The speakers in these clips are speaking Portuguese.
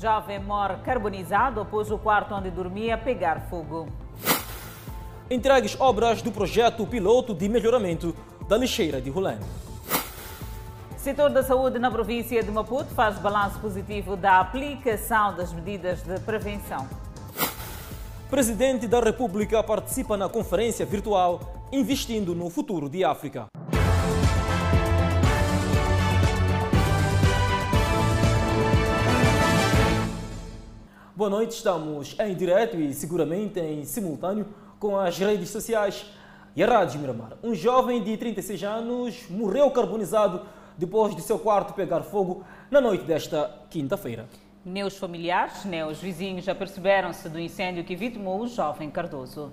Jovem morre carbonizado após o quarto onde dormia pegar fogo. Entregues obras do projeto piloto de melhoramento da lixeira de Rolândia. Setor da saúde na província de Maputo faz balanço positivo da aplicação das medidas de prevenção. Presidente da República participa na conferência virtual Investindo no Futuro de África. Boa noite, estamos em direto e seguramente em simultâneo com as redes sociais e a Rádio Miramar. Um jovem de 36 anos morreu carbonizado depois de seu quarto pegar fogo na noite desta quinta-feira. Nem os familiares, nem os vizinhos aperceberam-se do incêndio que vitimou o jovem Cardoso.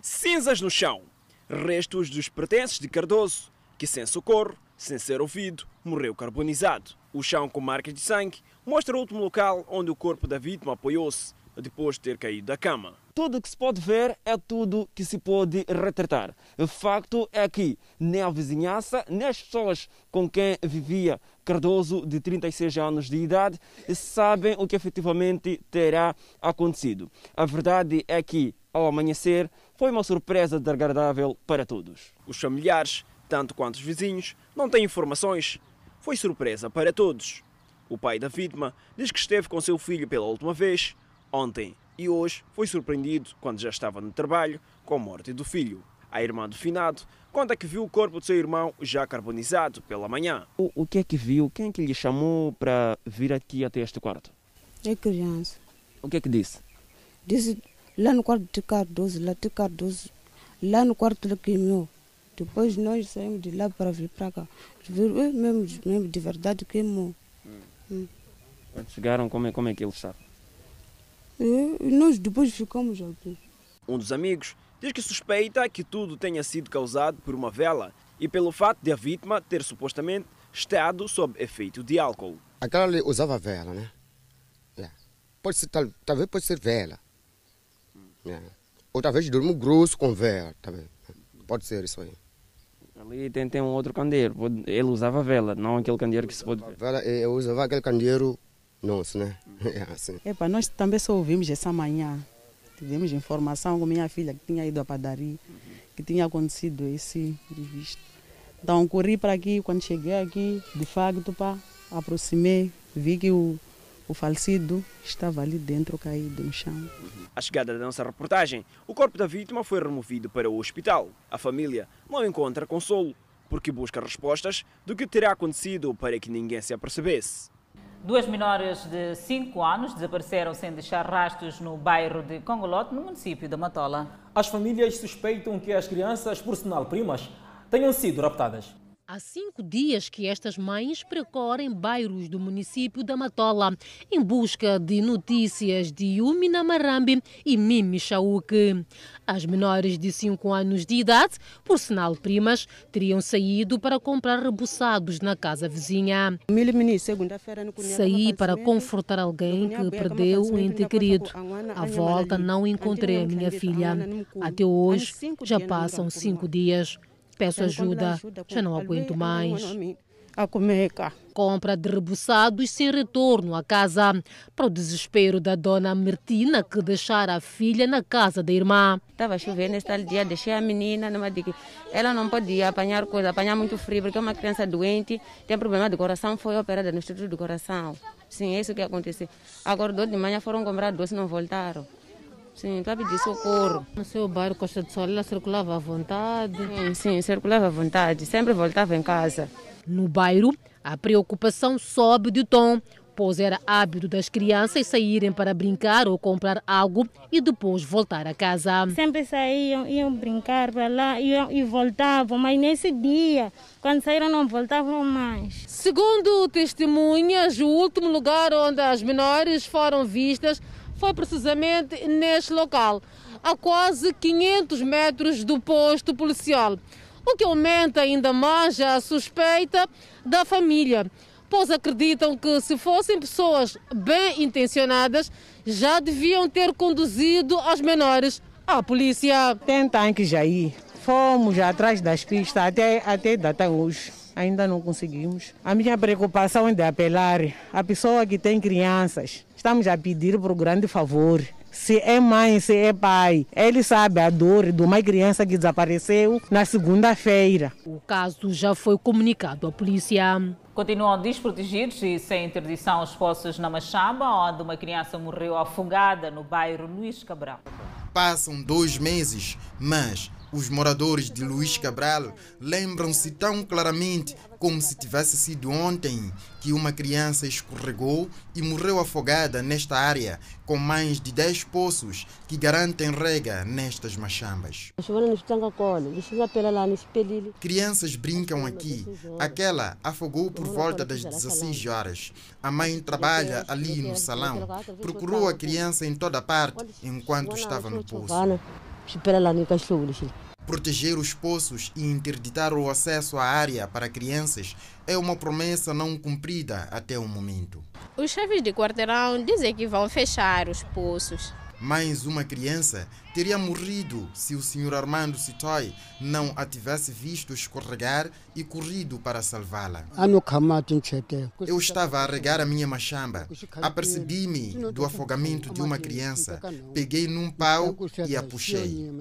Cinzas no chão, restos dos pertences de Cardoso, que sem socorro, sem ser ouvido, morreu carbonizado. O chão com marcas de sangue mostra o último local onde o corpo da vítima apoiou-se depois de ter caído da cama. Tudo o que se pode ver é tudo que se pode retratar. O facto é que nem a vizinhança, nem as pessoas com quem vivia Cardoso, de 36 anos de idade, sabem o que efetivamente terá acontecido. A verdade é que, ao amanhecer, foi uma surpresa desagradável para todos. Os familiares, tanto quanto os vizinhos, não têm informações. Foi surpresa para todos. O pai da vítima diz que esteve com seu filho pela última vez ontem e hoje foi surpreendido quando já estava no trabalho com a morte do filho. A irmã do finado conta que viu o corpo do seu irmão já carbonizado pela manhã. O, o que é que viu? Quem é que lhe chamou para vir aqui até este quarto? É criança. O que é que disse? Disse lá no quarto de Cardoso, lá de Cardoso, lá no quarto do queimou. Depois nós saímos de lá para vir para cá. Mesmo, mesmo de verdade queimou. Hum. Hum. Quando chegaram, como é, como é que ele estava? E nós depois ficamos aqui. Um dos amigos diz que suspeita que tudo tenha sido causado por uma vela e pelo fato de a vítima ter supostamente estado sob efeito de álcool. Aquela ali usava vela, né? Yeah. Pode ser, tal, talvez pode ser vela. Yeah. Ou talvez durmo grosso com vela, também. Pode ser isso aí. Ali tem, tem um outro candeeiro. Ele usava vela, não aquele candeeiro que se pode ver. Vela, eu usava aquele candeeiro nosso, né? É assim. Epa, nós também só ouvimos essa manhã. Tivemos informação com minha filha que tinha ido à padaria, que tinha acontecido esse registro. Então corri para aqui, quando cheguei aqui, de facto, pá, aproximei, vi que o, o falecido estava ali dentro, caído no chão. À chegada da nossa reportagem, o corpo da vítima foi removido para o hospital. A família não encontra consolo, porque busca respostas do que terá acontecido para que ninguém se apercebesse. Duas menores de 5 anos desapareceram sem deixar rastros no bairro de Congolote, no município da Matola. As famílias suspeitam que as crianças, por sinal primas, tenham sido raptadas. Há cinco dias que estas mães percorrem bairros do município da Matola em busca de notícias de Umina Marambi e Mimi Chauque. As menores de 5 anos de idade, por sinal primas, teriam saído para comprar rebuçados na casa vizinha. Saí para confortar alguém que perdeu um ente querido. À volta não encontrei a minha filha. Até hoje já passam cinco dias. Peço ajuda, já não aguento mais. Compra de rebuçados sem retorno à casa, para o desespero da dona Mertina, que deixara a filha na casa da irmã. Estava chovendo nesse tal dia, deixei a menina, numa que ela não podia apanhar coisa, apanhar muito frio, porque é uma criança doente, tem problema de coração, foi operada no Instituto do Coração. Sim, é isso que aconteceu. Agora, de manhã foram comprar doce, não voltaram. Sim, para pedir socorro. No seu bairro Costa do Sol, ela circulava à vontade? Sim, sim, circulava à vontade. Sempre voltava em casa. No bairro, a preocupação sobe de tom, pois era hábito das crianças saírem para brincar ou comprar algo e depois voltar a casa. Sempre saíam, iam brincar para lá iam, e voltavam, mas nesse dia, quando saíram, não voltavam mais. Segundo testemunhas, o último lugar onde as menores foram vistas foi precisamente neste local, a quase 500 metros do posto policial, o que aumenta ainda mais a suspeita da família, pois acreditam que se fossem pessoas bem intencionadas, já deviam ter conduzido as menores à polícia. Tem tanques aí, fomos atrás das pistas até, até data hoje ainda não conseguimos. A minha preocupação é de apelar a pessoa que tem crianças, Estamos a pedir por grande favor. Se é mãe, se é pai, ele sabe a dor de uma criança que desapareceu na segunda-feira. O caso já foi comunicado à polícia. Continuam desprotegidos e sem interdição os poços na Machamba, onde uma criança morreu afogada no bairro Luís Cabral. Passam dois meses, mas os moradores de Luís Cabral lembram-se tão claramente como se tivesse sido ontem que uma criança escorregou e morreu afogada nesta área, com mais de 10 poços que garantem rega nestas machambas. Crianças brincam aqui. Aquela afogou por volta das 16 horas. A mãe trabalha ali no salão. Procurou a criança em toda parte enquanto estava no poço. Proteger os poços e interditar o acesso à área para crianças é uma promessa não cumprida até o momento. Os chefes de quarteirão dizem que vão fechar os poços. Mais uma criança teria morrido se o Sr. Armando Sitoy não a tivesse visto escorregar e corrido para salvá-la. Eu estava a regar a minha machamba. Apercebi-me do afogamento de uma criança. Peguei num pau e a puxei.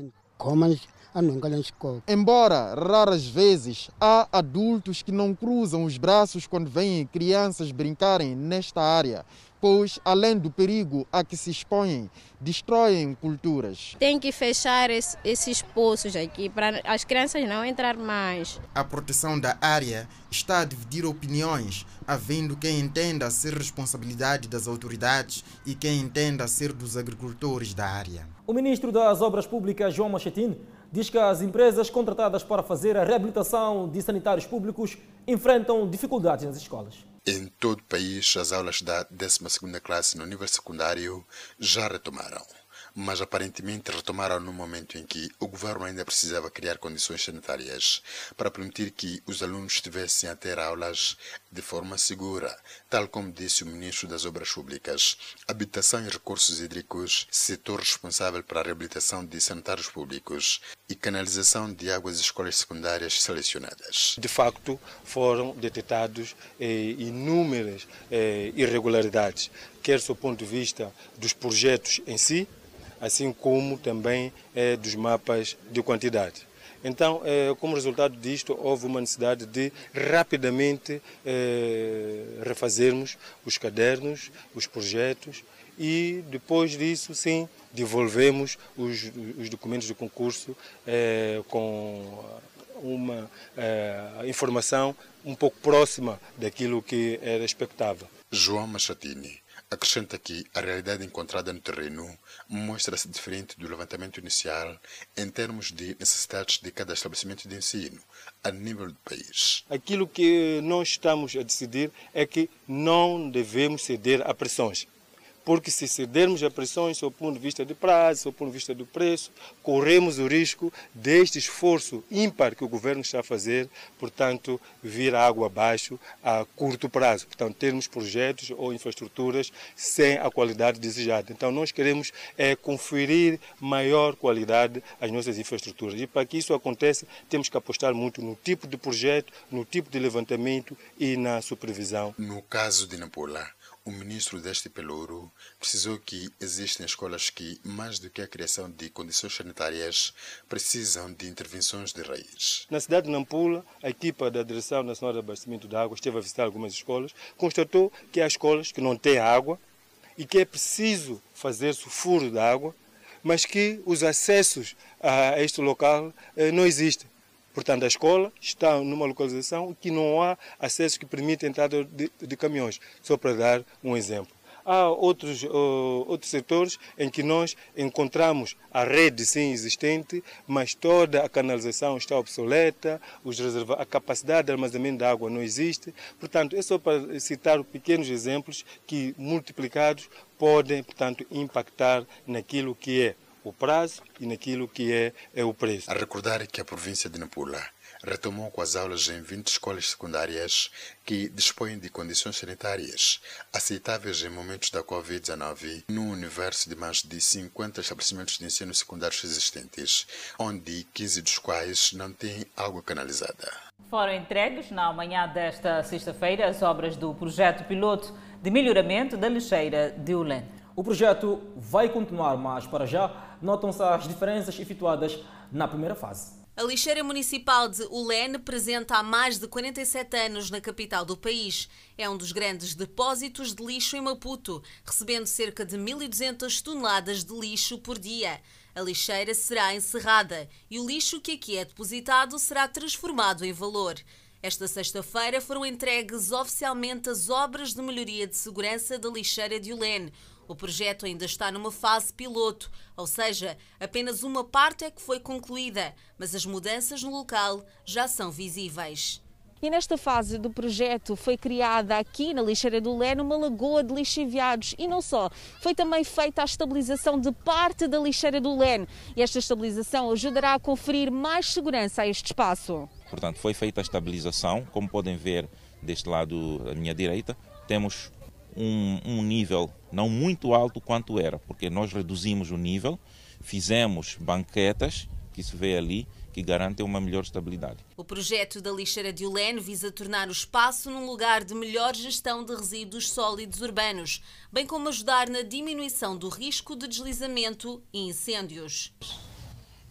Embora raras vezes há adultos que não cruzam os braços quando veem crianças brincarem nesta área, pois além do perigo a que se expõem, destroem culturas. Tem que fechar esse, esses poços aqui para as crianças não entrar mais. A proteção da área está a dividir opiniões, havendo quem entenda ser responsabilidade das autoridades e quem entenda ser dos agricultores da área. O ministro das Obras Públicas, João Machetin, diz que as empresas contratadas para fazer a reabilitação de sanitários públicos enfrentam dificuldades nas escolas. Em todo o país, as aulas da 12ª classe no nível secundário já retomaram mas aparentemente retomaram no momento em que o governo ainda precisava criar condições sanitárias para permitir que os alunos estivessem a ter aulas de forma segura, tal como disse o ministro das Obras Públicas. Habitação e recursos hídricos, setor responsável pela reabilitação de sanitários públicos e canalização de águas de escolas secundárias selecionadas. De facto, foram detectados eh, inúmeras eh, irregularidades, quer do ponto de vista dos projetos em si, assim como também é, dos mapas de quantidade. Então, é, como resultado disto, houve uma necessidade de rapidamente é, refazermos os cadernos, os projetos e depois disso, sim, devolvemos os, os documentos de concurso com uma informação um pouco próxima daquilo que era expectável. João Machatini acrescenta que a realidade encontrada no terreno mostra-se diferente do levantamento inicial em termos de necessidades de cada estabelecimento de ensino a nível do país. Aquilo que nós estamos a decidir é que não devemos ceder a pressões porque se cedermos a pressões sob o ponto de vista de prazo, sob o ponto de vista do preço, corremos o risco deste esforço ímpar que o governo está a fazer, portanto, vir água abaixo a curto prazo. Portanto, termos projetos ou infraestruturas sem a qualidade desejada. Então, nós queremos é, conferir maior qualidade às nossas infraestruturas. E para que isso aconteça, temos que apostar muito no tipo de projeto, no tipo de levantamento e na supervisão. No caso de Nampula, o ministro deste pelouro precisou que existem escolas que, mais do que a criação de condições sanitárias, precisam de intervenções de raiz. Na cidade de Nampula, a equipa da Direção Nacional de Abastecimento de Água esteve a visitar algumas escolas, constatou que há escolas que não têm água e que é preciso fazer-se o furo de água, mas que os acessos a este local eh, não existem. Portanto, a escola está numa localização que não há acesso que permita a entrada de, de caminhões, só para dar um exemplo. Há outros, uh, outros setores em que nós encontramos a rede sim existente, mas toda a canalização está obsoleta, os a capacidade de armazenamento de água não existe. Portanto, é só para citar pequenos exemplos que, multiplicados, podem, portanto, impactar naquilo que é o prazo e naquilo que é, é o preço. A recordar que a província de Nampula retomou com as aulas em 20 escolas secundárias que dispõem de condições sanitárias aceitáveis em momentos da Covid-19 no universo de mais de 50 estabelecimentos de ensino secundários existentes, onde 15 dos quais não têm água canalizada. Foram entregues na manhã desta sexta-feira as obras do projeto piloto de melhoramento da lixeira de Ulen. O projeto vai continuar, mas para já notam-se as diferenças efetuadas na primeira fase. A lixeira municipal de Ulen, presente há mais de 47 anos na capital do país, é um dos grandes depósitos de lixo em Maputo, recebendo cerca de 1.200 toneladas de lixo por dia. A lixeira será encerrada e o lixo que aqui é depositado será transformado em valor. Esta sexta-feira foram entregues oficialmente as obras de melhoria de segurança da lixeira de Ulen. O projeto ainda está numa fase piloto, ou seja, apenas uma parte é que foi concluída, mas as mudanças no local já são visíveis. E nesta fase do projeto foi criada aqui na lixeira do Leno uma lagoa de lixo enviados e não só, foi também feita a estabilização de parte da lixeira do Leno e esta estabilização ajudará a conferir mais segurança a este espaço. Portanto, foi feita a estabilização, como podem ver deste lado à minha direita, temos um, um nível não muito alto quanto era, porque nós reduzimos o nível, fizemos banquetas, que se vê ali, que garantem uma melhor estabilidade. O projeto da lixeira de Ulen visa tornar o espaço num lugar de melhor gestão de resíduos sólidos urbanos, bem como ajudar na diminuição do risco de deslizamento e incêndios.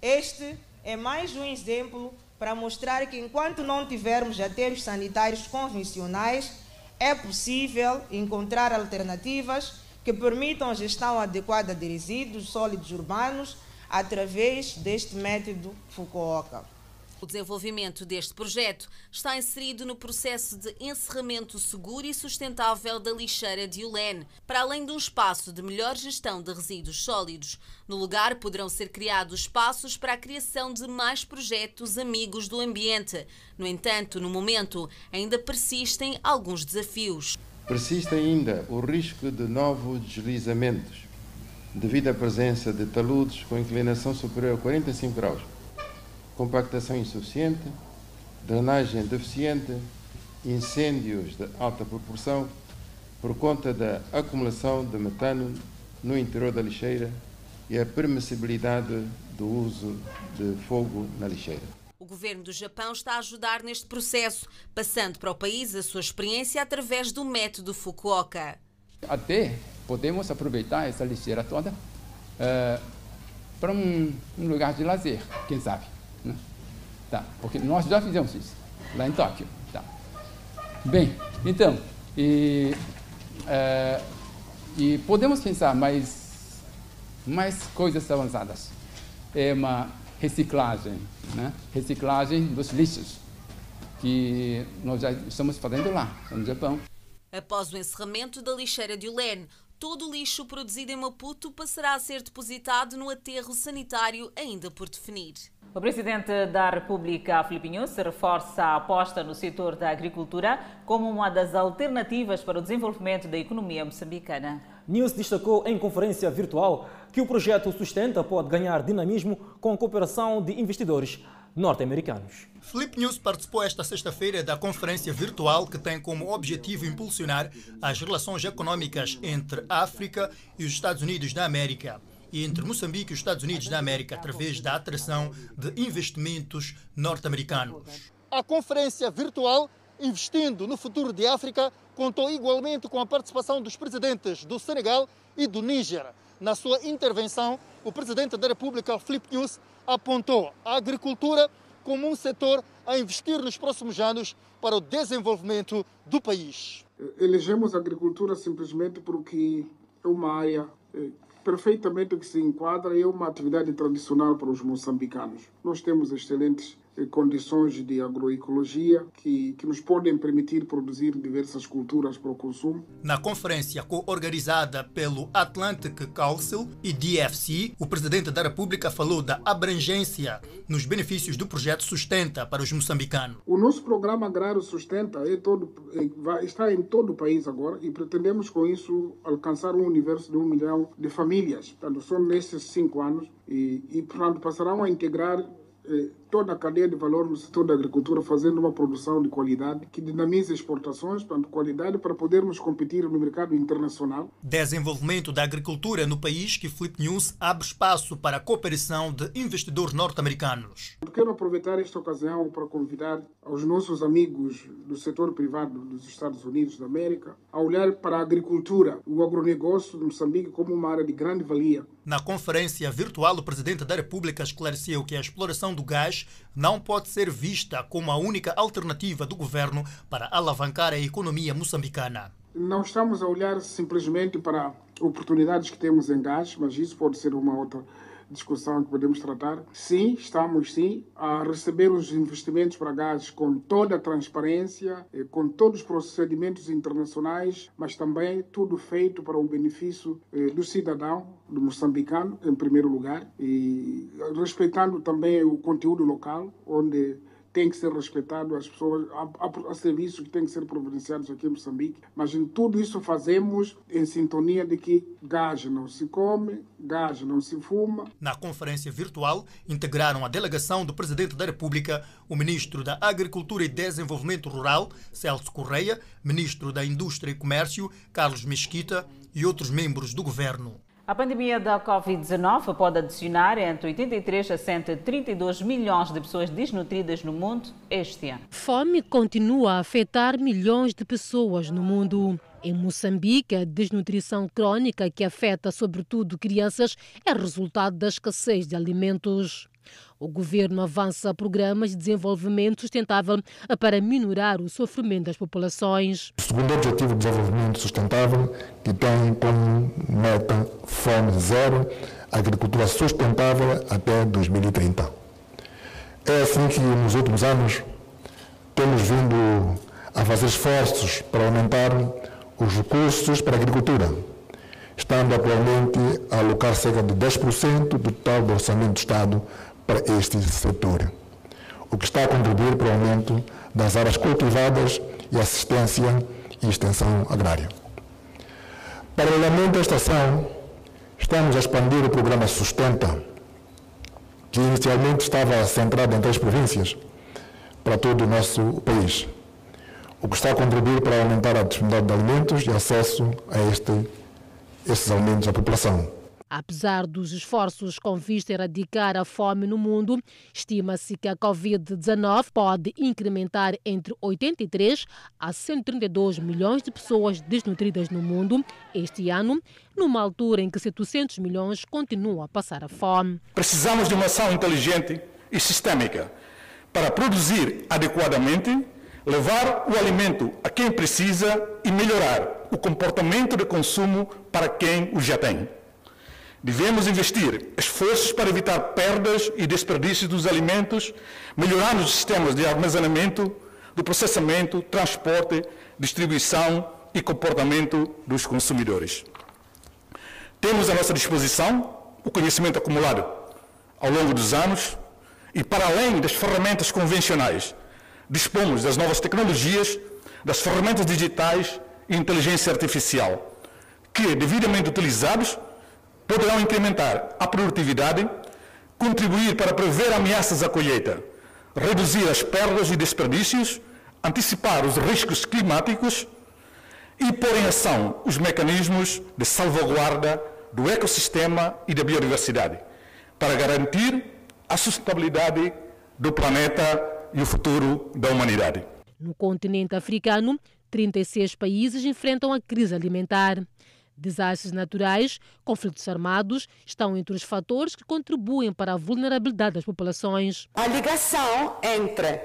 Este é mais um exemplo para mostrar que enquanto não tivermos aterros sanitários convencionais, é possível encontrar alternativas que permitam a gestão adequada de resíduos sólidos urbanos através deste método Fukuoka. O desenvolvimento deste projeto está inserido no processo de encerramento seguro e sustentável da lixeira de Ulen, para além de um espaço de melhor gestão de resíduos sólidos. No lugar poderão ser criados espaços para a criação de mais projetos amigos do ambiente. No entanto, no momento, ainda persistem alguns desafios. Persiste ainda o risco de novos deslizamentos, devido à presença de taludes com inclinação superior a 45 graus compactação insuficiente, drenagem deficiente, incêndios de alta proporção por conta da acumulação de metano no interior da lixeira e a permissibilidade do uso de fogo na lixeira. O governo do Japão está a ajudar neste processo, passando para o país a sua experiência através do método Fukuoka. Até podemos aproveitar essa lixeira toda uh, para um, um lugar de lazer, quem sabe. Tá, porque nós já fizemos isso, lá em Tóquio. Tá. Bem, então, e, é, e podemos pensar mais, mais coisas avançadas. É uma reciclagem, né? reciclagem dos lixos, que nós já estamos fazendo lá, no Japão. Após o encerramento da lixeira de Ulen, todo o lixo produzido em Maputo passará a ser depositado no aterro sanitário ainda por definir. O presidente da República, Filipe Nunes, reforça a aposta no setor da agricultura como uma das alternativas para o desenvolvimento da economia moçambicana. Nunes destacou em conferência virtual que o projeto Sustenta pode ganhar dinamismo com a cooperação de investidores norte-americanos. News participou esta sexta-feira da conferência virtual que tem como objetivo impulsionar as relações econômicas entre a África e os Estados Unidos da América e entre Moçambique e os Estados Unidos da América através da atração de investimentos norte-americanos. A conferência virtual Investindo no Futuro de África contou igualmente com a participação dos presidentes do Senegal e do Níger. Na sua intervenção, o presidente da República, Filipe News, apontou a agricultura como um setor a investir nos próximos anos para o desenvolvimento do país. Elegemos a agricultura simplesmente porque é uma área eh, perfeitamente que se enquadra é uma atividade tradicional para os moçambicanos. Nós temos excelentes condições de agroecologia que, que nos podem permitir produzir diversas culturas para o consumo. Na conferência co-organizada pelo Atlantic Council e DFC, o presidente da República falou da abrangência nos benefícios do projeto Sustenta para os moçambicanos. O nosso programa agrário Sustenta é todo, é, está em todo o país agora e pretendemos com isso alcançar um universo de um milhão de famílias. Portanto, são nesses cinco anos e, e portanto, passarão a integrar eh, toda a cadeia de valor no setor da agricultura, fazendo uma produção de qualidade que dinamize exportações, portanto, qualidade para podermos competir no mercado internacional. Desenvolvimento da agricultura no país que Flip News abre espaço para a cooperação de investidores norte-americanos. Quero aproveitar esta ocasião para convidar aos nossos amigos do setor privado dos Estados Unidos da América a olhar para a agricultura, o agronegócio de Moçambique como uma área de grande valia. Na conferência virtual, o presidente da República esclareceu que a exploração do gás não pode ser vista como a única alternativa do governo para alavancar a economia moçambicana. Não estamos a olhar simplesmente para oportunidades que temos em gás, mas isso pode ser uma outra discussão que podemos tratar. Sim, estamos sim a receber os investimentos para gás com toda a transparência, eh, com todos os procedimentos internacionais, mas também tudo feito para o benefício eh, do cidadão, do moçambicano, em primeiro lugar, e respeitando também o conteúdo local, onde tem que ser respeitado, as pessoas, há, há, serviços que têm que ser providenciados aqui em Moçambique, mas em tudo isso fazemos em sintonia de que gás não se come, gás não se fuma. Na conferência virtual, integraram a delegação do Presidente da República, o Ministro da Agricultura e Desenvolvimento Rural, Celso Correia, Ministro da Indústria e Comércio, Carlos Mesquita e outros membros do governo. A pandemia da Covid-19 pode adicionar entre 83 a 132 milhões de pessoas desnutridas no mundo este ano. Fome continua a afetar milhões de pessoas no mundo. Em Moçambique, a desnutrição crônica, que afeta sobretudo crianças, é resultado da escassez de alimentos. O governo avança programas de desenvolvimento sustentável para minorar o sofrimento das populações. O segundo objetivo de desenvolvimento sustentável, que tem como meta fome zero, agricultura sustentável até 2030. É assim que nos últimos anos temos vindo a fazer esforços para aumentar os recursos para a agricultura, estando atualmente a alocar cerca de 10% do total do orçamento do Estado para este setor, o que está a contribuir para o aumento das áreas cultivadas e assistência e extensão agrária. Paralelamente a esta ação, estamos a expandir o programa Sustenta, que inicialmente estava centrado em três províncias, para todo o nosso país, o que está a contribuir para aumentar a disponibilidade de alimentos e acesso a este, estes alimentos à população. Apesar dos esforços com vista a erradicar a fome no mundo, estima-se que a Covid-19 pode incrementar entre 83 a 132 milhões de pessoas desnutridas no mundo este ano, numa altura em que 700 milhões continuam a passar a fome. Precisamos de uma ação inteligente e sistêmica para produzir adequadamente, levar o alimento a quem precisa e melhorar o comportamento de consumo para quem o já tem. Devemos investir esforços para evitar perdas e desperdícios dos alimentos, melhorando os sistemas de armazenamento, do processamento, transporte, distribuição e comportamento dos consumidores. Temos à nossa disposição o conhecimento acumulado ao longo dos anos e, para além das ferramentas convencionais, dispomos das novas tecnologias, das ferramentas digitais e inteligência artificial, que, devidamente utilizados, poderão incrementar a produtividade, contribuir para prever ameaças à colheita, reduzir as perdas e desperdícios, antecipar os riscos climáticos e pôr em ação os mecanismos de salvaguarda do ecossistema e da biodiversidade, para garantir a sustentabilidade do planeta e o futuro da humanidade. No continente africano, 36 países enfrentam a crise alimentar. Desastres naturais, conflitos armados estão entre os fatores que contribuem para a vulnerabilidade das populações. A ligação entre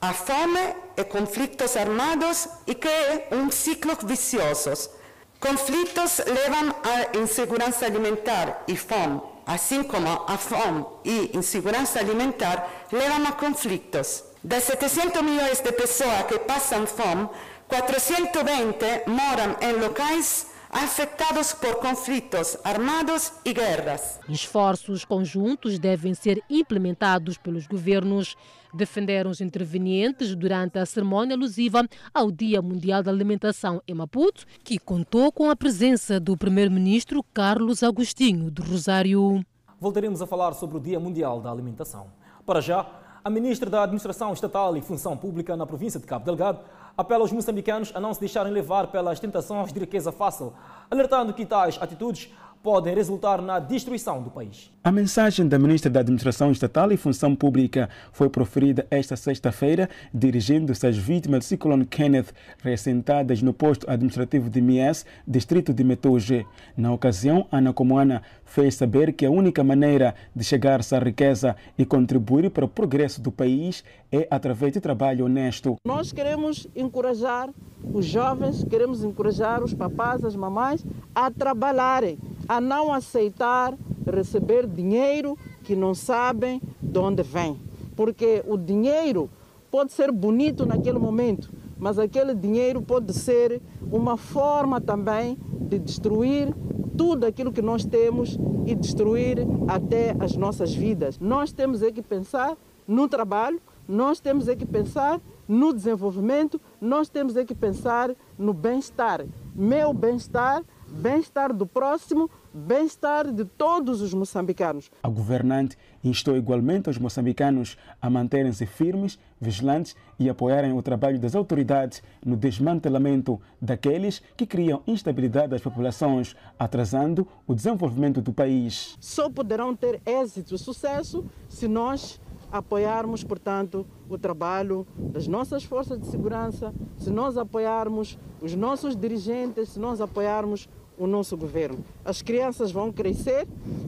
a fome e conflitos armados e que é um ciclo vicioso. Conflitos levam à insegurança alimentar e fome, assim como a fome e insegurança alimentar levam a conflitos. Das 700 milhões de pessoas que passam fome, 420 moram em locais afetados por conflitos armados e guerras. Esforços conjuntos devem ser implementados pelos governos. Defenderam os intervenientes durante a cerimônia alusiva ao Dia Mundial da Alimentação em Maputo, que contou com a presença do primeiro-ministro Carlos Agostinho do Rosário. Voltaremos a falar sobre o Dia Mundial da Alimentação. Para já, A ministra da Administração Estatal e Função Pública na província de Cabo Delgado apela aos moçambicanos a não se deixarem levar pelas tentações de riqueza fácil, alertando que tais atitudes podem resultar na destruição do país. A mensagem da Ministra da Administração Estatal e Função Pública foi proferida esta sexta-feira, dirigindo-se às vítimas do ciclone Kenneth, ressentadas no posto administrativo de Mies, distrito de Metoge. Na ocasião, Ana Comoana fez saber que a única maneira de chegar-se à riqueza e contribuir para o progresso do país é através de trabalho honesto. Nós queremos encorajar os jovens, queremos encorajar os papás, as mamães a trabalharem, a não aceitar receber dinheiro que não sabem de onde vem. Porque o dinheiro pode ser bonito naquele momento, mas aquele dinheiro pode ser uma forma também de destruir tudo aquilo que nós temos e destruir até as nossas vidas. Nós temos é que pensar no trabalho, nós temos é que pensar no desenvolvimento, nós temos é que pensar no bem-estar. Meu bem-estar, bem-estar do próximo, bem-estar de todos os moçambicanos. A governante instou igualmente os moçambicanos a manterem-se firmes, vigilantes e apoiarem o trabalho das autoridades no desmantelamento daqueles que criam instabilidade das populações, atrasando o desenvolvimento do país. Só poderão ter êxito e sucesso se nós apoiarmos, portanto, o trabalho das nossas forças de segurança, se nós apoiarmos os nossos dirigentes, se nós apoiarmos o nosso governo. As crianças vão crescer,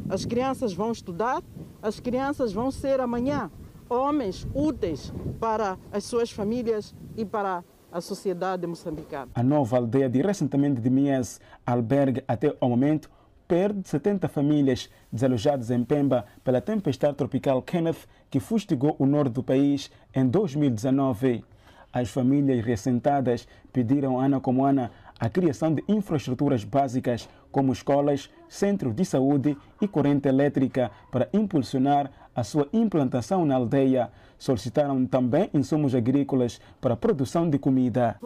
as crianças vão estudar, as crianças vão ser amanhã homens úteis para as suas famílias e para a sociedade moçambicana. A nova aldeia de recentemente de Mies alberga até o momento perde 70 famílias desalojadas em Pemba pela tempestade tropical Kenneth que fustigou o norte do país em 2019. As famílias reassentadas pediram Ana como Ana a criação de infraestruturas básicas como escolas, centros de saúde e corrente elétrica para impulsionar a sua implantação na aldeia. Solicitaram também insumos agrícolas para a produção de comida.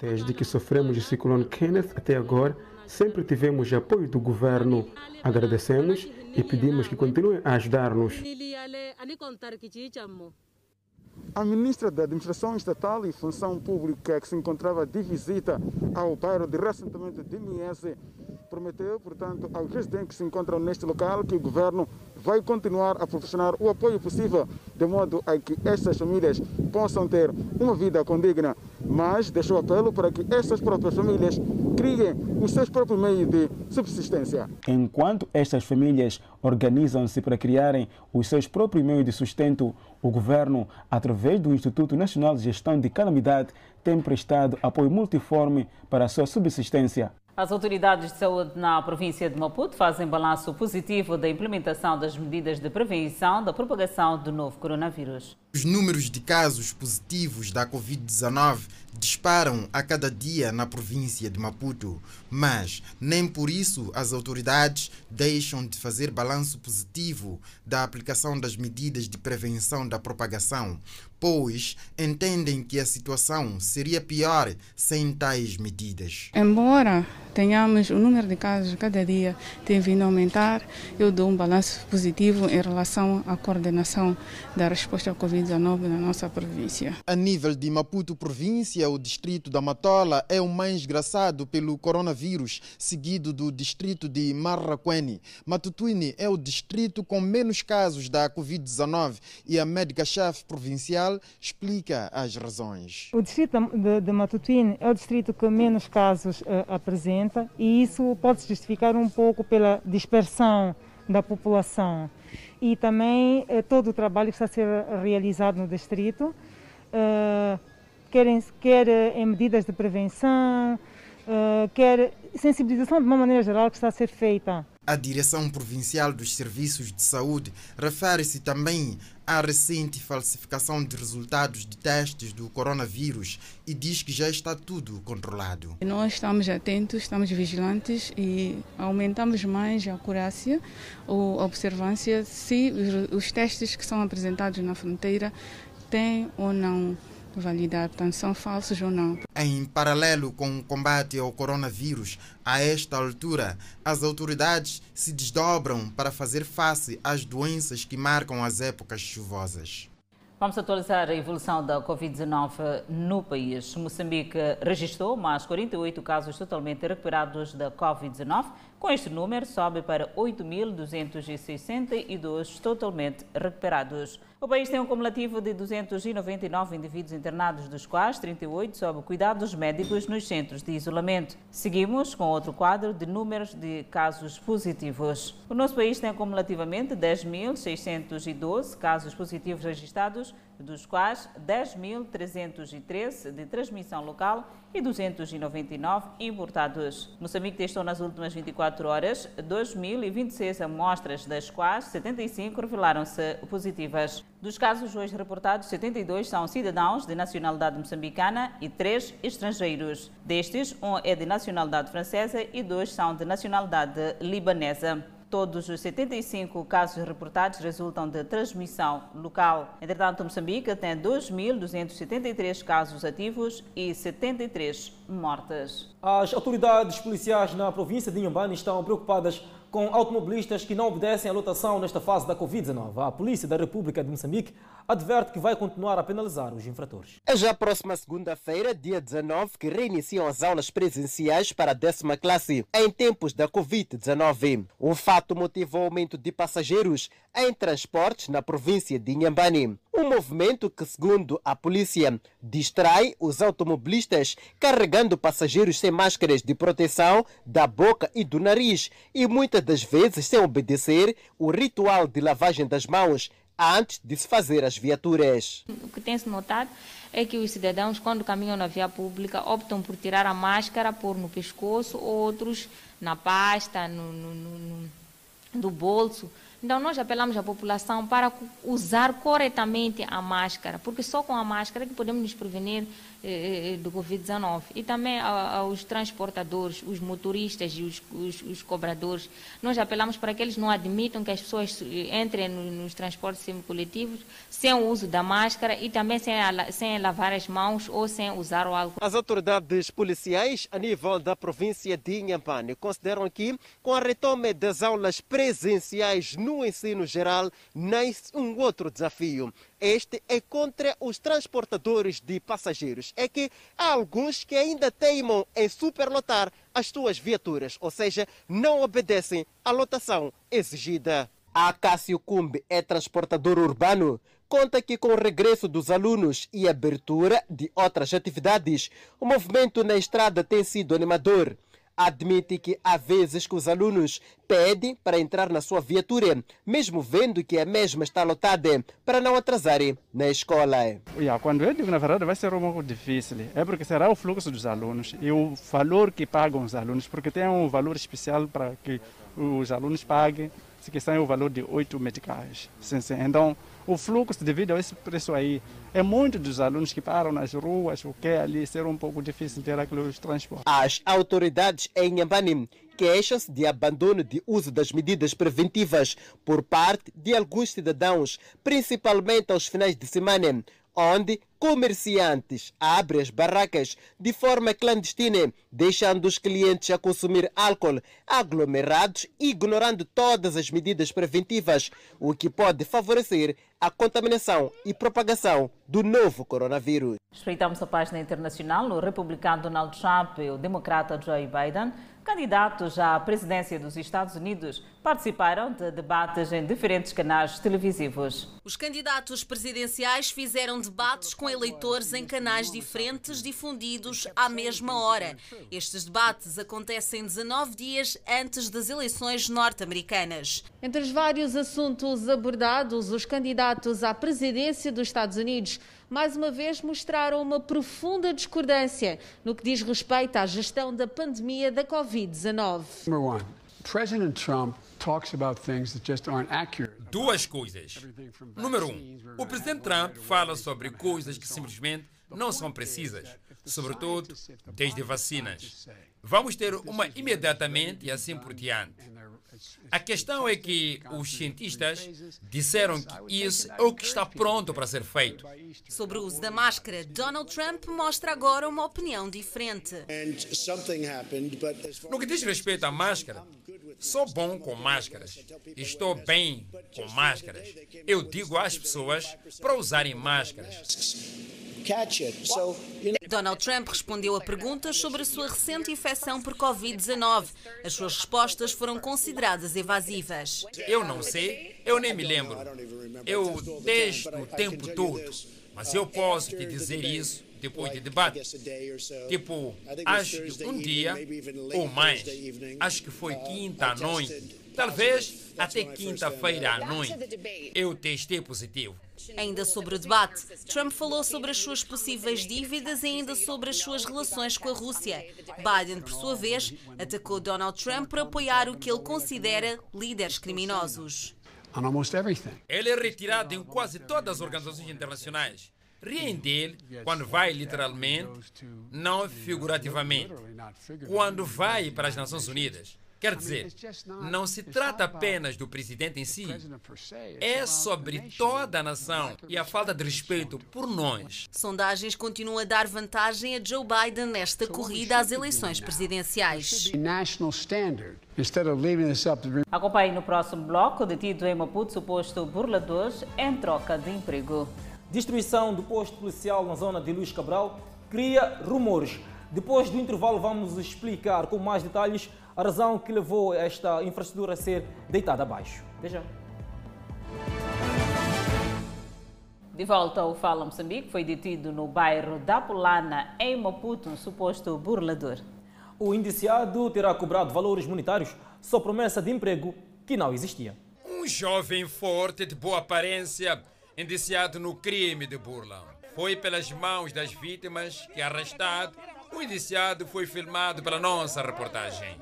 Desde que sofremos o ciclone Kenneth até agora, sempre tivemos apoio do governo. Agradecemos e pedimos que continuem a ajudar-nos. A ministra da Administração Estatal e Função Pública, que se encontrava de visita ao bairro de recentemente de Miese, prometeu, portanto, aos residentes que se encontram neste local que o governo vai continuar a proporcionar o apoio possível, de modo a que estas famílias possam ter uma vida condigna. Mas deixou apelo para que estas próprias famílias criem os seus próprios meios de subsistência. Enquanto estas famílias organizam-se para criarem os seus próprios meios de sustento, o governo, através do Instituto Nacional de Gestão de Calamidade, tem prestado apoio multiforme para a sua subsistência. As autoridades de saúde na província de Maputo fazem balanço positivo da implementação das medidas de prevenção da propagação do novo coronavírus. Os números de casos positivos da Covid-19 disparam a cada dia na província de Maputo, mas nem por isso as autoridades deixam de fazer balanço positivo da aplicação das medidas de prevenção da propagação, pois entendem que a situação seria pior sem tais medidas. Embora tenhamos o número de casos cada dia tem vindo a aumentar, eu dou um balanço positivo em relação à coordenação da resposta à Covid-19 na nossa província. A nível de Maputo província, o distrito da Matola é o mais graçado pelo coronavírus, seguido do distrito de Marraquene. Matutuine é o distrito com menos casos da Covid-19 e a médica-chefe provincial explica as razões. O distrito de, de Matutuine é o distrito que menos casos uh, apresenta e isso pode se justificar um pouco pela dispersão da população e também eh, todo o trabalho que está a ser realizado no distrito, eh, quer, em, quer em medidas de prevenção, quer sensibilização de uma maneira geral que está a ser feita. A Direção Provincial dos Serviços de Saúde refere-se também à recente falsificação de resultados de testes do coronavírus e diz que já está tudo controlado. Nós estamos atentos, estamos vigilantes e aumentamos mais a acurácia ou a observância se os testes que são apresentados na fronteira têm ou não validar, portanto, são falsos ou não. Em paralelo com o combate ao coronavírus, a esta altura, as autoridades se desdobram para fazer face às doenças que marcam as épocas chuvosas. Vamos atualizar a evolução da Covid-19 no país. Moçambique registrou mais 48 casos totalmente recuperados da Covid-19. Com este número, sobe para 8.262 totalmente recuperados. O país tem um cumulativo de 299 indivíduos internados, dos quais 38 sob cuidados médicos nos centros de isolamento. Seguimos com outro quadro de números de casos positivos. O nosso país tem cumulativamente 10.612 casos positivos registrados, dos quais 10.313 de transmissão local e 299 importados. Moçambique testou nas últimas 24 horas 2.026 amostras, das quais 75 revelaram-se positivas. Dos casos hoje reportados, 72 são cidadãos de nacionalidade moçambicana e 3 estrangeiros. Destes, um é de nacionalidade francesa e dois são de nacionalidade libanesa. Todos os 75 casos reportados resultam de transmissão local. Entretanto, Moçambique tem 2.273 casos ativos e 73 mortes. As autoridades policiais na província de Inhambane estão preocupadas com automobilistas que não obedecem à lotação nesta fase da Covid-19. A Polícia da República de Moçambique adverte que vai continuar a penalizar os infratores. É já a próxima segunda-feira, dia 19, que reiniciam as aulas presenciais para a décima classe em tempos da Covid-19. O fato motivou o aumento de passageiros em transportes na província de Inhambane. Um movimento que, segundo a polícia, distrai os automobilistas carregando passageiros sem máscaras de proteção da boca e do nariz e muitas das vezes sem obedecer o ritual de lavagem das mãos antes de se fazer as viaturas. O que tem se notado é que os cidadãos, quando caminham na via pública, optam por tirar a máscara, pôr no pescoço, outros na pasta, no, no, no, no bolso. Então, nós apelamos à população para usar corretamente a máscara, porque só com a máscara é que podemos nos prevenir eh, eh do Covid-19. E também aos transportadores, os motoristas e os, os, os, cobradores. Nós apelamos para que eles não admitam que as pessoas entrem no, nos transportes semicoletivos sem o uso da máscara e também sem, sem lavar as mãos ou sem usar o álcool. As autoridades policiais a nível da província de Inhambane consideram que, com a retoma das aulas presenciais no ensino geral nasce um outro desafio. Este é contra os transportadores de passageiros. É que há alguns que ainda teimam em superlotar as suas viaturas, ou seja, não obedecem à lotação exigida. A Cássio Cumbe é transportador urbano. Conta que com o regresso dos alunos e abertura de outras atividades, o movimento na estrada tem sido animador admite que há vezes que os alunos pedem para entrar na sua viatura, mesmo vendo que a mesma está lotada, para não atrasarem na escola. Quando eu digo, na verdade, vai ser um pouco difícil, é porque será o fluxo dos alunos e o valor que pagam os alunos, porque tem um valor especial para que os alunos paguem, que são o valor de oito medicais. Então, o fluxo devido a esse preço aí é muito dos alunos que param nas ruas, o que é ali ser um pouco difícil ter aqueles transportes. As autoridades em Yambani queixam-se de abandono de uso das medidas preventivas por parte de alguns cidadãos, principalmente aos finais de semana, onde comerciantes abrem as barracas de forma clandestina, deixando os clientes a consumir álcool aglomerados, ignorando todas as medidas preventivas, o que pode favorecer a contaminação e propagação do novo coronavírus. Respeitamos a página internacional. O republicano Donald Trump e o democrata Joe Biden Candidatos à presidência dos Estados Unidos participaram de debates em diferentes canais televisivos. Os candidatos presidenciais fizeram debates com eleitores em canais diferentes, difundidos à mesma hora. Estes debates acontecem 19 dias antes das eleições norte-americanas. Entre os vários assuntos abordados, os candidatos à presidência dos Estados Unidos mais uma vez mostraram uma profunda discordância no que diz respeito à gestão da pandemia da Covid-19. President Trump talks about things that just aren't accurate. Duas coisas. Número um, o presidente Trump fala sobre coisas que simplesmente não são precisas, sobretudo desde vacinas. Vamos ter uma imediatamente e assim por diante. A questão é que os cientistas disseram que isso é o que está pronto para ser feito. Sobre o uso da máscara, Donald Trump mostra agora uma opinião diferente. No que diz respeito à máscara, sou bom com máscaras. Estou bem com máscaras. Eu digo às pessoas para usarem máscaras. Donald Trump respondeu a perguntas sobre a sua recente infecção por Covid-19. As suas respostas foram consideradas evasivas. Eu não sei, eu nem me lembro. Eu testo o tempo todo, mas eu posso te dizer isso depois de debate. Tipo, acho que um dia ou mais, acho que foi quinta à noite, talvez até quinta-feira à noite, eu testei positivo. Ainda sobre o debate, Trump falou sobre as suas possíveis dívidas e ainda sobre as suas relações com a Rússia. Biden, por sua vez, atacou Donald Trump por apoiar o que ele considera líderes criminosos. Ele é retirado em quase todas as organizações internacionais. Riem dele quando vai literalmente, não figurativamente. Quando vai para as Nações Unidas. Quer dizer, não se trata apenas do presidente em si, é sobre toda a nação e a falta de respeito por nós. Sondagens continuam a dar vantagem a Joe Biden nesta corrida às eleições presidenciais. Acompanhe no próximo bloco, detido em Maputo, suposto burlador em troca de emprego. Destruição do posto policial na zona de Luís Cabral cria rumores. Depois do intervalo, vamos explicar com mais detalhes a razão que levou esta infraestrutura a ser deitada abaixo. Veja. De volta ao Fala Moçambique, foi detido no bairro da Polana, em Maputo, um suposto burlador. O indiciado terá cobrado valores monetários sob promessa de emprego que não existia. Um jovem forte de boa aparência, indiciado no crime de burla. Foi pelas mãos das vítimas que, arrestado, o indiciado foi filmado pela nossa reportagem.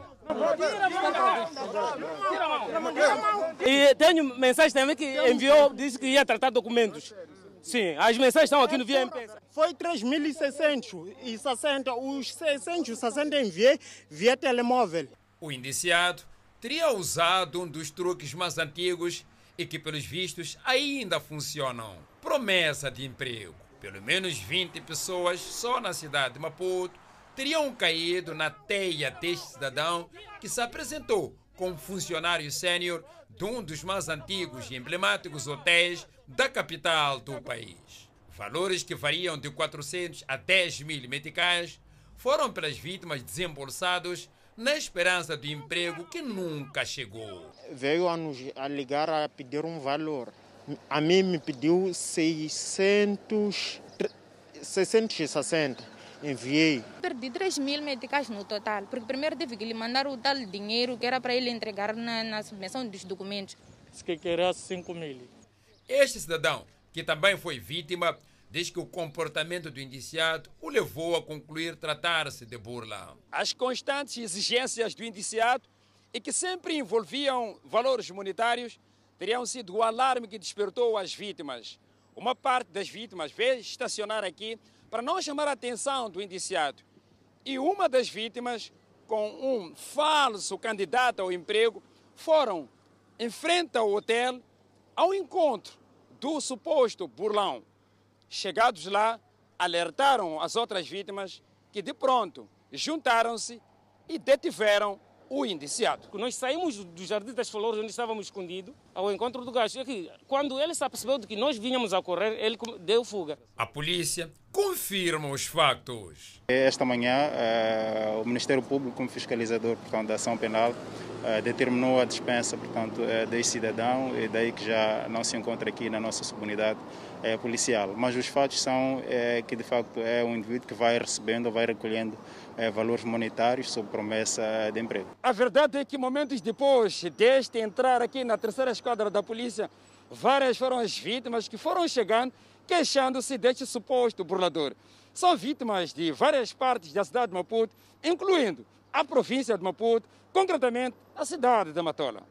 E tenho mensagem também que enviou, disse que ia tratar documentos. Sim, as mensagens estão aqui no Via Imprensa. Foi 3.600 e 60, os 660 enviei via telemóvel. O indiciado teria usado um dos truques mais antigos e que, pelos vistos, ainda funcionam. Promessa de emprego. Pelo menos 20 pessoas só na cidade de Maputo teriam caído na teia deste cidadão que se apresentou como funcionário sênior de um dos mais antigos e emblemáticos hotéis da capital do país. Valores que variam de 400 a 10 mil meticais foram pelas vítimas desembolsados na esperança do emprego que nunca chegou. Veio a, nos, a ligar a pedir um valor. A mim me pediu 600, 660 enviei. Perdi 3 mil meticais no total, porque primeiro tive que lhe mandar o tal dinheiro que era para ele entregar na, na submissão dos documentos. Disse que queria 5 mil. Este cidadão, que também foi vítima, diz que o comportamento do indiciado o levou a concluir tratar-se de burla. As constantes exigências do indiciado e que sempre envolviam valores monetários teriam sido o alarme que despertou as vítimas. Uma parte das vítimas veio estacionar aqui para não chamar a atenção do indiciado. E uma das vítimas, com um falso candidato ao emprego, foram em frente ao hotel ao encontro do suposto burlão. Chegados lá, alertaram as outras vítimas que de pronto juntaram-se e detiveram o indiciado. Nós saímos do Jardim das Flores, onde estávamos escondidos, ao encontro do gajo. Quando ele se apercebeu de que nós vinhamos a correr, ele deu fuga. A polícia confirma os factos. Esta manhã, uh, o Ministério Público, como fiscalizador portanto, da ação penal, uh, determinou a dispensa portanto, uh, deste cidadão e daí que já não se encontra aqui na nossa subunidade policial. Mas os fatos são que, de facto, é um indivíduo que vai recebendo, vai recolhendo valores monetários sob promessa de emprego. A verdade é que momentos depois deste entrar aqui na terceira esquadra da polícia, várias foram as vítimas que foram chegando queixando-se deste suposto burlador. São vítimas de várias partes da cidade de Maputo, incluindo a província de Maputo, concretamente a cidade de Matola.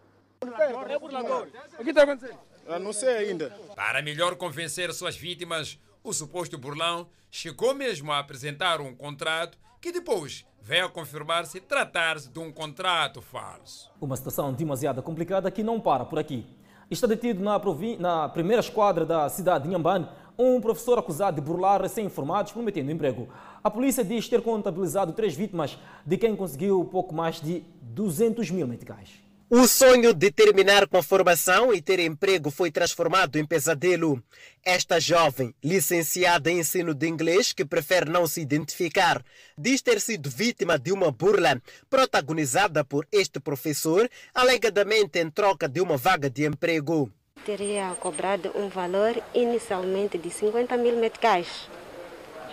É burlador. O que está acontecendo? Eu não sei ainda. Para melhor convencer suas vítimas, O suposto burlão chegou mesmo a apresentar um contrato que depois veio a confirmar-se tratar-se de um contrato falso. Uma situação demasiado complicada que não para por aqui. Está detido na, na primeira esquadra da cidade de Inhambane um professor acusado de burlar recém-informados prometendo emprego. A polícia diz ter contabilizado três vítimas, de quem conseguiu pouco mais de 200 mil meticais. O sonho de terminar com a formação e ter emprego foi transformado em pesadelo. Esta jovem, licenciada em ensino de inglês, que prefere não se identificar, diz ter sido vítima de uma burla protagonizada por este professor, alegadamente em troca de uma vaga de emprego. Teria cobrado um valor inicialmente de 50 mil meticais.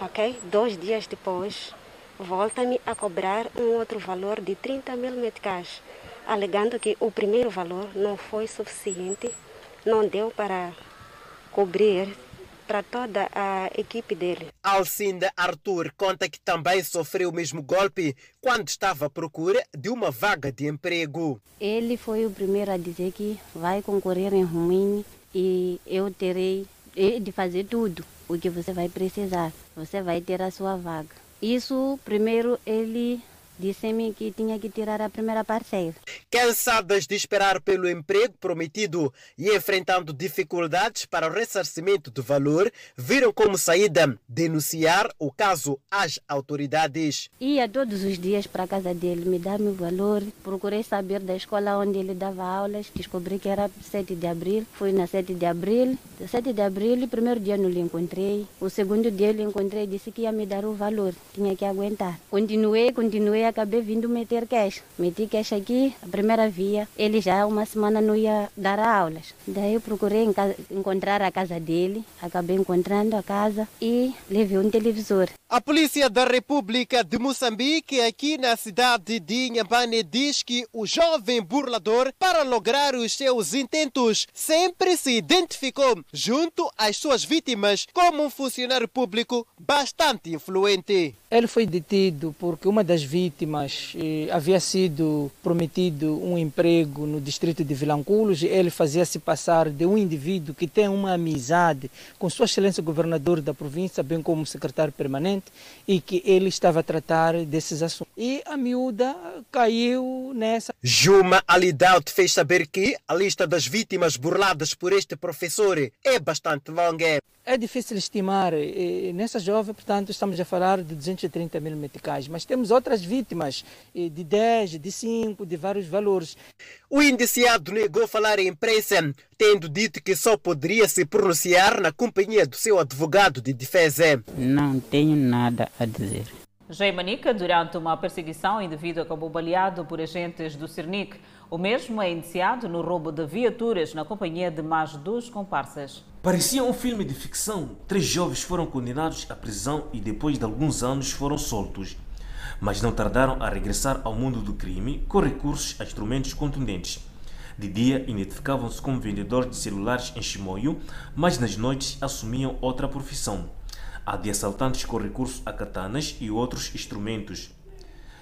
Ok? Dois dias depois, volta-me a cobrar um outro valor de 30 mil meticais alegando que o primeiro valor não foi suficiente, não deu para cobrir para toda a equipe dele. Alcinda Arthur conta que também sofreu o mesmo golpe quando estava à procura de uma vaga de emprego. Ele foi o primeiro a dizer que vai concorrer em Rumini e eu terei de fazer tudo o que você vai precisar. Você vai ter a sua vaga. Isso primeiro ele disse-me que tinha que tirar a primeira parcela. Cansadas de esperar pelo emprego prometido e enfrentando dificuldades para o ressarcimento do valor, viram como saída denunciar o caso às autoridades. Ia todos os dias para a casa dele, me dar meu valor. Procurei saber da escola onde ele dava aulas, descobri que era 7 de abril. Fui na 7 de abril. 7 de abril, o primeiro dia não lhe encontrei. O segundo dia lhe encontrei disse que ia me dar o valor, tinha que aguentar. Continuei, continuei acabei vindo meter cash. Meti cash aqui, a primeira via. Ele já uma semana não ia dar aulas. Daí eu procurei encontrar a casa dele, acabei encontrando a casa e levei um televisor. A Polícia da República de Moçambique, aqui na cidade de Inhambane, diz que o jovem burlador, para lograr os seus intentos, sempre se identificou junto às suas vítimas como um funcionário público bastante influente. Ele foi detido porque uma das vítimas eh, havia sido prometido um emprego no distrito de Vilanculos. Ele fazia-se passar de um indivíduo que tem uma amizade com Sua Excelência Governador da província, bem como secretário permanente e que ele estava a tratar desses assuntos. E a miúda caiu nessa. Juma Alidaut fez saber que a lista das vítimas burladas por este professor é bastante longa. É difícil estimar. E nessa jovem, portanto, estamos a falar de 230 mil meticais, mas temos outras vítimas de 10, de 5, de vários valores. O indiciado negou falar em imprensa, tendo dito que só poderia se pronunciar na companhia do seu advogado de defesa. Não tenho nada a dizer. Jay Manica, durante uma perseguição, o indivíduo acabou baleado por agentes do Cernic. O mesmo é indiciado no roubo de viaturas na companhia de mais duas comparsas. Parecia um filme de ficção. Três jovens foram condenados à prisão e depois de alguns anos foram soltos. Mas não tardaram a regressar ao mundo do crime com recursos a instrumentos contundentes. De dia, identificavam-se como vendedores de celulares em Chimoio, mas nas noites assumiam outra profissão Há de assaltantes com recurso a katanas e outros instrumentos.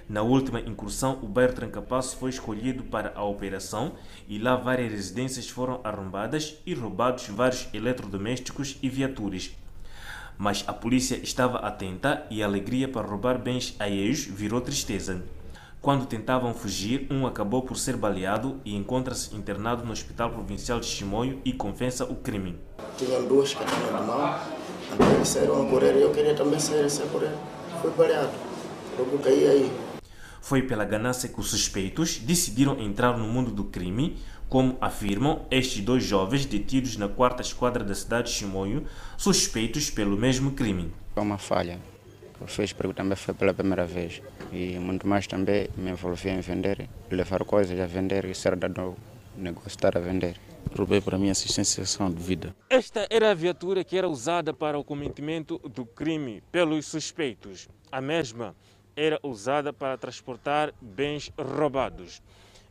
Na última incursão, o bairro Trancapasso foi escolhido para a operação e lá várias residências foram arrombadas e roubados vários eletrodomésticos e viaturas. Mas a polícia estava atenta e a alegria para roubar bens alheios virou tristeza. Quando tentavam fugir, um acabou por ser baleado e encontra-se internado no Hospital Provincial de Chimoio e confessa o crime. Tinham duas katanas de mão eles saíram a correr, eu queria também sair a correr. Fui baleado. Logo caí aí. Foi pela ganância que os suspeitos decidiram entrar no mundo do crime, como afirmam estes dois jovens detidos na quarta esquadra da cidade de Chimoio, suspeitos pelo mesmo crime. Foi uma falha. Eu fiz porque também foi pela primeira vez. E muito mais também me envolvi em vender, levar coisas a vender e ser dado negócio estar a vender roubei para a minha assistência de vida. Esta era a viatura que era usada para o cometimento do crime pelos suspeitos. A mesma era usada para transportar bens roubados.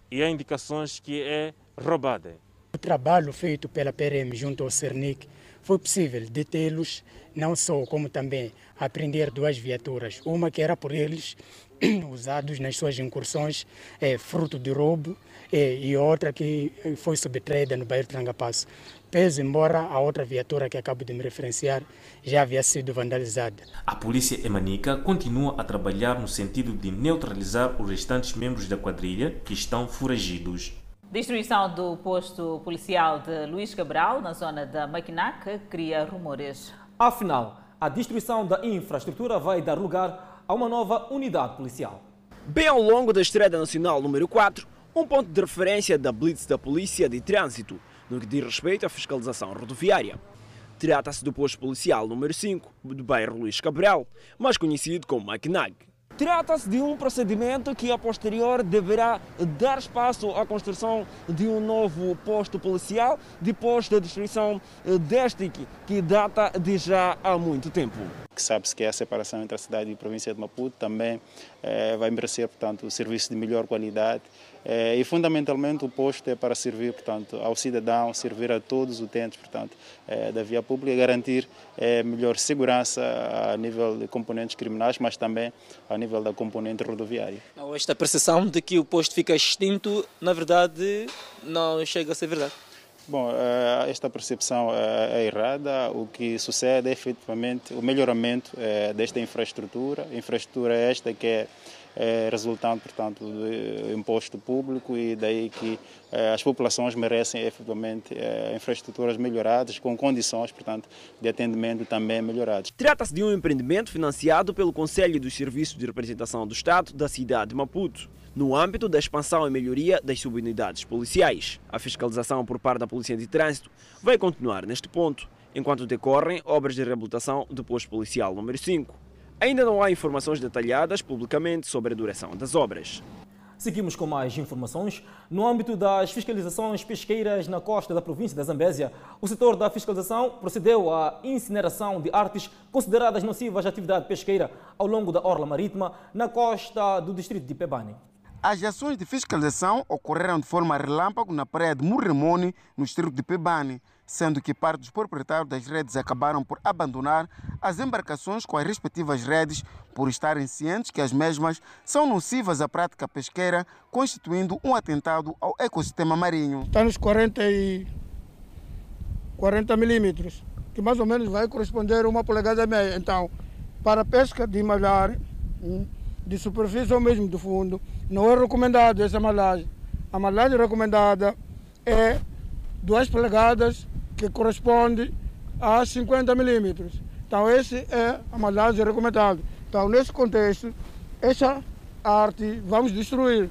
E há indicações que é roubada. O trabalho feito pela PRM junto ao Cernic foi possível detê-los, não só como também apreender duas viaturas, uma que era por eles usados nas suas incursões, é, fruto de roubo, é, e outra que foi subtraída no bairro Trangapasso. Embora a outra viatura que acabo de me referenciar já havia sido vandalizada. A polícia emanica continua a trabalhar no sentido de neutralizar os restantes membros da quadrilha que estão foragidos. Destruição do posto policial de Luís Cabral, na zona da Maquinac, cria rumores. Afinal, a destruição da infraestrutura vai dar lugar a uma nova unidade policial. Bem ao longo da Estrada Nacional número 4, um ponto de referência da Blitz da Polícia de Trânsito, no que diz respeito à fiscalização rodoviária. Trata-se do posto policial número 5 do bairro Luís Cabral, mais conhecido como Maquinag. Trata-se de um procedimento que, a posterior, deverá dar espaço à construção de um novo posto policial, depois da destruição deste que data de já há muito tempo. Sabe-se que a separação entre a cidade e a província de Maputo também eh, vai merecer, portanto, serviço de melhor qualidade eh, e, fundamentalmente, o posto é para servir, portanto, ao cidadão, servir a todos os utentes, portanto, eh, da via pública e garantir melhor segurança a nível de componentes criminais, mas também a nível da componente rodoviária. Esta percepção de que o posto fica extinto, na verdade, não chega a ser verdade. Bom, esta percepção é errada. O que sucede é efetivamente o melhoramento desta infraestrutura, infraestrutura esta que é é, portanto, do imposto público e daí que é, as populações merecem efetivamente é, infraestruturas melhoradas, com condições, portanto, de atendimento também melhoradas. Trata-se de um empreendimento financiado pelo Conselho dos Serviços de Representação do Estado da cidade de Maputo no âmbito da expansão e melhoria das subunidades policiais. A fiscalização por parte da Polícia de Trânsito vai continuar neste ponto, enquanto decorrem obras de reabilitação do posto policial número 5. Ainda não há informações detalhadas publicamente sobre a duração das obras. Seguimos com mais informações. No âmbito das fiscalizações pesqueiras na costa da província da Zambésia, o setor da fiscalização procedeu à incineração de artes consideradas nocivas à atividade pesqueira ao longo da orla marítima na costa do distrito de Pebane. As ações de fiscalização ocorreram de forma relâmpago na praia de Murremone, no distrito de Pebane, sendo que parte dos proprietários das redes acabaram por abandonar as embarcações com as respectivas redes por estarem cientes que as mesmas são nocivas à prática pesqueira, constituindo um atentado ao ecossistema marinho. Está nos 40, e 40 milímetros, que mais ou menos vai corresponder a uma polegada e meia. Então, para a pesca de malhar, hum, de superfície ou mesmo do fundo, não é recomendado essa malhagem. A malhagem recomendada é 2 polegadas, que corresponde a 50 milímetros. Então, esse é a malhagem recomendada. Então, nesse contexto, essa arte vamos destruir.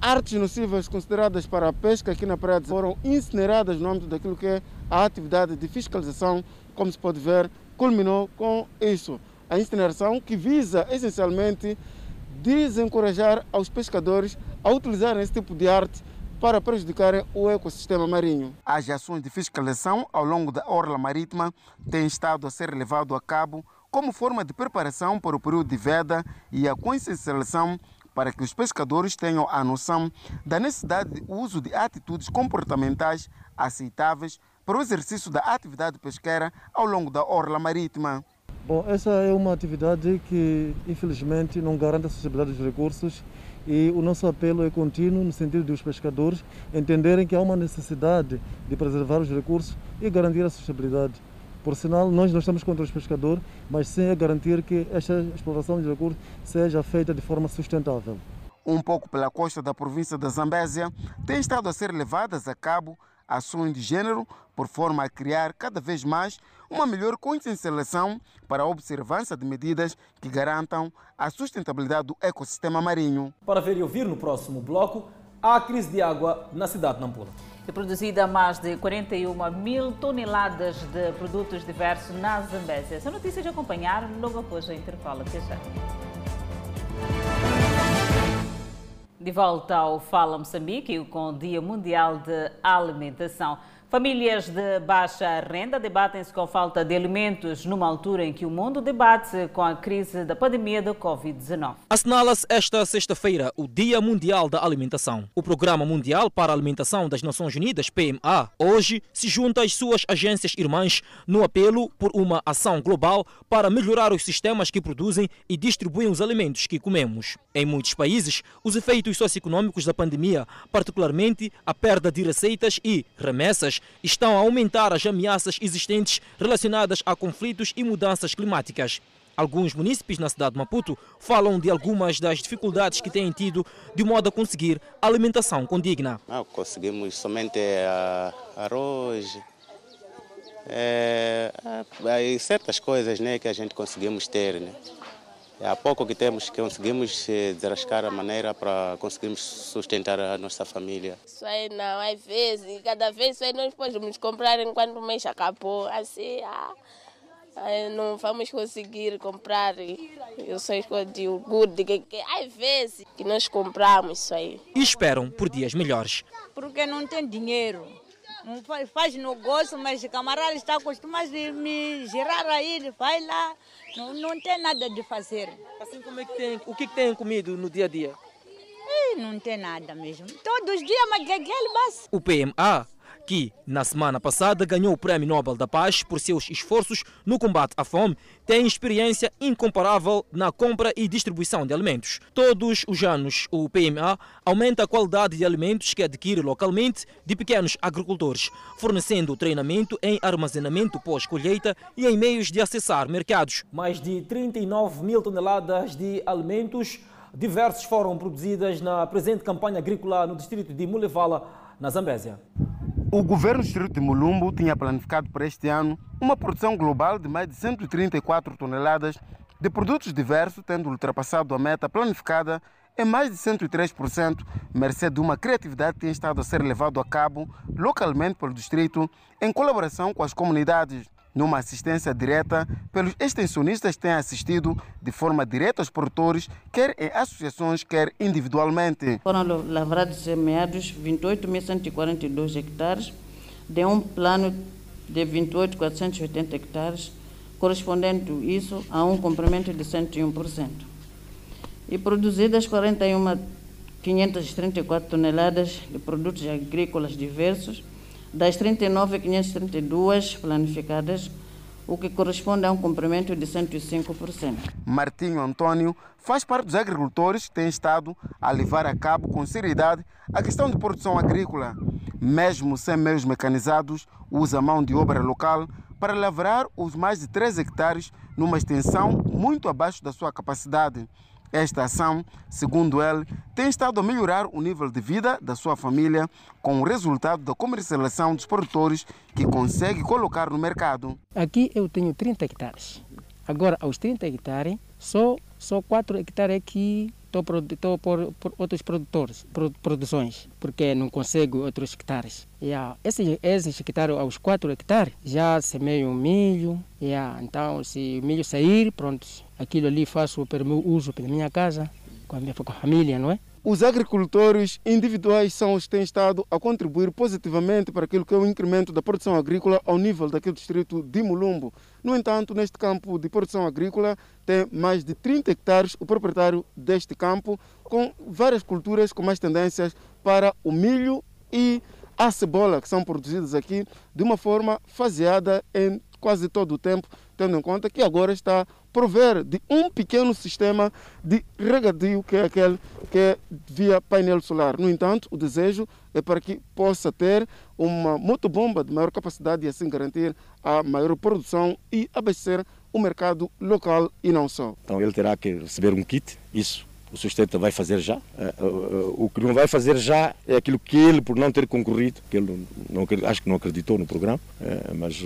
Artes nocivas consideradas para a pesca aqui na praia foram incineradas no âmbito daquilo que é a atividade de fiscalização, como se pode ver, culminou com isso. A incineração que visa essencialmente desencorajar aos pescadores a utilizarem esse tipo de arte para prejudicarem o ecossistema marinho. As ações de fiscalização ao longo da orla marítima têm estado a ser levado a cabo como forma de preparação para o período de veda e a consciencialização para que os pescadores tenham a noção da necessidade de uso de atitudes comportamentais aceitáveis para o exercício da atividade pesqueira ao longo da orla marítima. Bom, essa é uma atividade que, infelizmente, não garante a acessibilidade dos recursos e o nosso apelo é contínuo no sentido de os pescadores entenderem que há uma necessidade de preservar os recursos e garantir a sustentabilidade. Por sinal, nós não estamos contra os pescadores, mas sim a garantir que esta exploração de recursos seja feita de forma sustentável. Um pouco pela costa da província da Zambésia, têm estado a ser levadas a cabo ações de gênero por forma a criar cada vez mais uma melhor consciencialização para a observância de medidas que garantam a sustentabilidade do ecossistema marinho. Para ver e ouvir no próximo bloco, a crise de água na cidade de Nampula. É produzida mais de 41 mil toneladas de produtos diversos na Zambésia. Essa notícia de acompanhar logo após o intervalo. Até já. De volta ao Fala Moçambique com o Dia Mundial de Alimentação. Famílias de baixa renda debatem-se com falta de alimentos numa altura em que o mundo debate com a crise da pandemia do Covid-19. Assinala-se esta sexta-feira o Dia Mundial da Alimentação. O Programa Mundial para a Alimentação das Nações Unidas, PMA, hoje se junta às suas agências irmãs no apelo por uma ação global para melhorar os sistemas que produzem e distribuem os alimentos que comemos. Em muitos países, os efeitos socioeconômicos da pandemia, particularmente a perda de receitas e remessas, estão a aumentar as ameaças existentes relacionadas a conflitos e mudanças climáticas. Alguns munícipes na cidade de Maputo falam de algumas das dificuldades que têm tido de modo a conseguir alimentação condigna. Ah, conseguimos somente uh, arroz, é, certas coisas né, que a gente conseguimos ter. Né? É há pouco que temos que conseguimos eh, desrascar a maneira para conseguirmos sustentar a nossa família. Isso aí não, às vezes, cada vez isso aí nós podemos comprar enquanto o mês acabou. Assim, ah, não vamos conseguir comprar eu sei de iogurte, que, que, às vezes que nós compramos isso aí. E esperam por dias melhores. Porque não tem dinheiro. Não faz, faz negócio, mas o camarada está acostumado a me girar aí, vai lá. Não, não tem nada de fazer. Assim como é que tem, o que, que tem comido no dia a dia? não tem nada mesmo. Todos os dias, mas basta. O PMA que, na semana passada, ganhou o Prémio Nobel da Paz por seus esforços no combate à fome, tem experiência incomparável na compra e distribuição de alimentos. Todos os anos, o PMA aumenta a qualidade de alimentos que adquire localmente de pequenos agricultores, fornecendo treinamento em armazenamento pós-colheita e em meios de acessar mercados. Mais de 39 mil toneladas de alimentos diversos foram produzidas na presente campanha agrícola no distrito de Mulevala, na Zambésia. O governo do distrito de Mulumbo tinha planificado para este ano uma produção global de mais de 134 toneladas de produtos diversos, tendo ultrapassado a meta planificada em mais de 103%, mercê de uma criatividade que tem estado a ser levado a cabo localmente pelo distrito, em colaboração com as comunidades numa assistência direta pelos extensionistas têm assistido de forma direta aos produtores, quer em associações, quer individualmente. Foram lavrados e semeados 28.142 hectares, de um plano de 28.480 hectares, correspondendo isso a um comprimento de 101%. E produzidas 41.534 toneladas de produtos agrícolas diversos, das 39.532 planificadas, o que corresponde a um comprimento de 105%. Martinho Antônio faz parte dos agricultores que têm estado a levar a cabo com seriedade a questão de produção agrícola. Mesmo sem meios mecanizados, usa mão de obra local para lavrar os mais de 3 hectares numa extensão muito abaixo da sua capacidade. Esta ação, segundo ele, tem estado a melhorar o nível de vida da sua família com o resultado da comercialização dos produtores que consegue colocar no mercado. Aqui eu tenho 30 hectares. Agora, aos 30 hectares, só, só 4 hectares é que estou por, por, outros produtores, produções, porque não consigo outros hectares. Yeah. Esses, esses hectares, aos 4 hectares, já semeio milho. Yeah. Então, se o milho sair, pronto, aquilo ali faço o meu uso, pela minha casa, com a minha com a família, não é? Os agricultores individuais são os que têm estado a contribuir positivamente para aquilo que é o incremento da produção agrícola ao nível daquele distrito de Mulumbo. No entanto, neste campo de produção agrícola tem mais de 30 hectares o proprietário deste campo, com várias culturas com mais tendências para o milho e a cebola, que são produzidas aqui de uma forma faseada em quase todo o tempo, tendo em conta que agora está prover de um pequeno sistema de regadio, que é aquele que é via painel solar. No entanto, o desejo é para que possa ter uma motobomba de maior capacidade e assim garantir a maior produção e abastecer o mercado local e não só. Então ele terá que receber um kit, isso o sustento vai fazer já. É, é, o que não vai fazer já é aquilo que ele, por não ter concorrido, que ele não, acho que não acreditou no programa, mas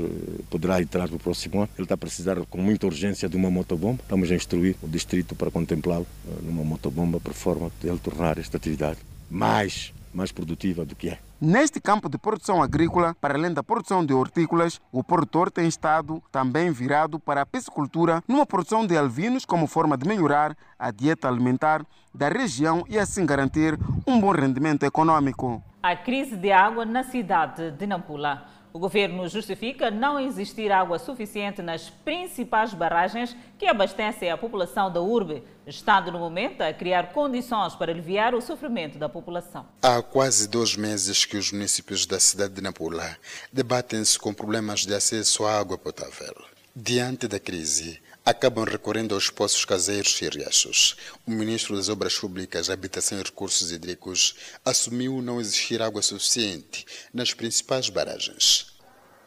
poderá entrar no próximo ano. Ele está a precisar com muita urgência de uma motobomba. Estamos a instruir o distrito para contemplá-lo numa motobomba por forma de ele tornar esta atividade mais, mais produtiva do que é. Neste campo de produção agrícola, para além da produção de hortícolas, o produtor tem estado também virado para a piscicultura, numa produção de alvinos como forma de melhorar a dieta alimentar da região e assim garantir um bom rendimento econômico. a crise de água na cidade de Nampula. O governo justifica não existir água suficiente nas principais barragens que abastecem a população da urbe, estando no momento a criar condições para aliviar o sofrimento da população. Há quase dois meses que os municípios da cidade de Nampula debatem-se com problemas de acesso à água potável. Diante da crise, acabam recorrendo aos poços caseiros e riachos. O ministro das Obras Públicas, Habitação e Recursos Hídricos assumiu não existir água suficiente nas principais barragens.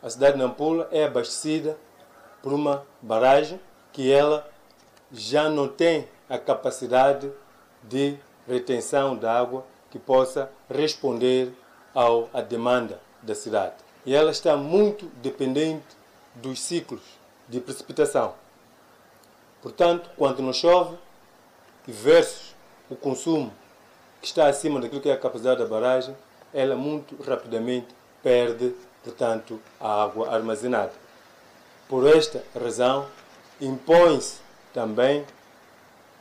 A cidade de Nampula é abastecida por uma barragem que ela já não tem a capacidade de retenção da água que possa responder ao, à demanda da cidade. E ela está muito dependente dos ciclos de precipitação. Portanto, quando não chove, versus o consumo que está acima daquilo que é a capacidade da barragem, ela muito rapidamente perde, portanto, a água armazenada. Por esta razão, impõe-se também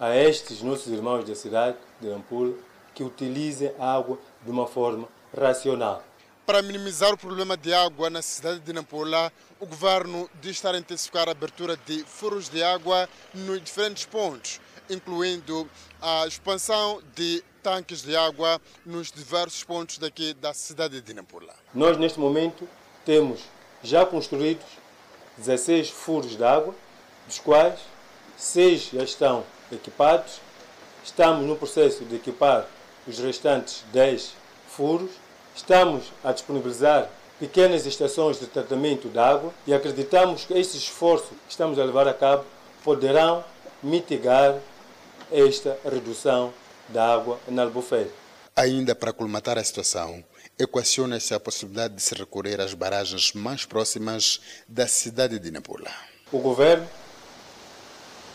a estes nossos irmãos da cidade de Nampula que utilizem a água de uma forma racional. Para minimizar o problema de água na cidade de Nampula, o governo diz estar a intensificar a abertura de furos de água nos diferentes pontos, incluindo a expansão de tanques de água nos diversos pontos daqui da cidade de Nampula. Nós, neste momento, temos já construídos 16 furos de água, dos quais 6 já estão equipados. Estamos no processo de equipar os restantes 10 furos Estamos a disponibilizar pequenas estações de tratamento de água e acreditamos que esse esforço que estamos a levar a cabo poderão mitigar esta redução da água na Albufeira. Ainda para colmatar a situação, equaciona-se a possibilidade de se recorrer às barragens mais próximas da cidade de Nampula. O governo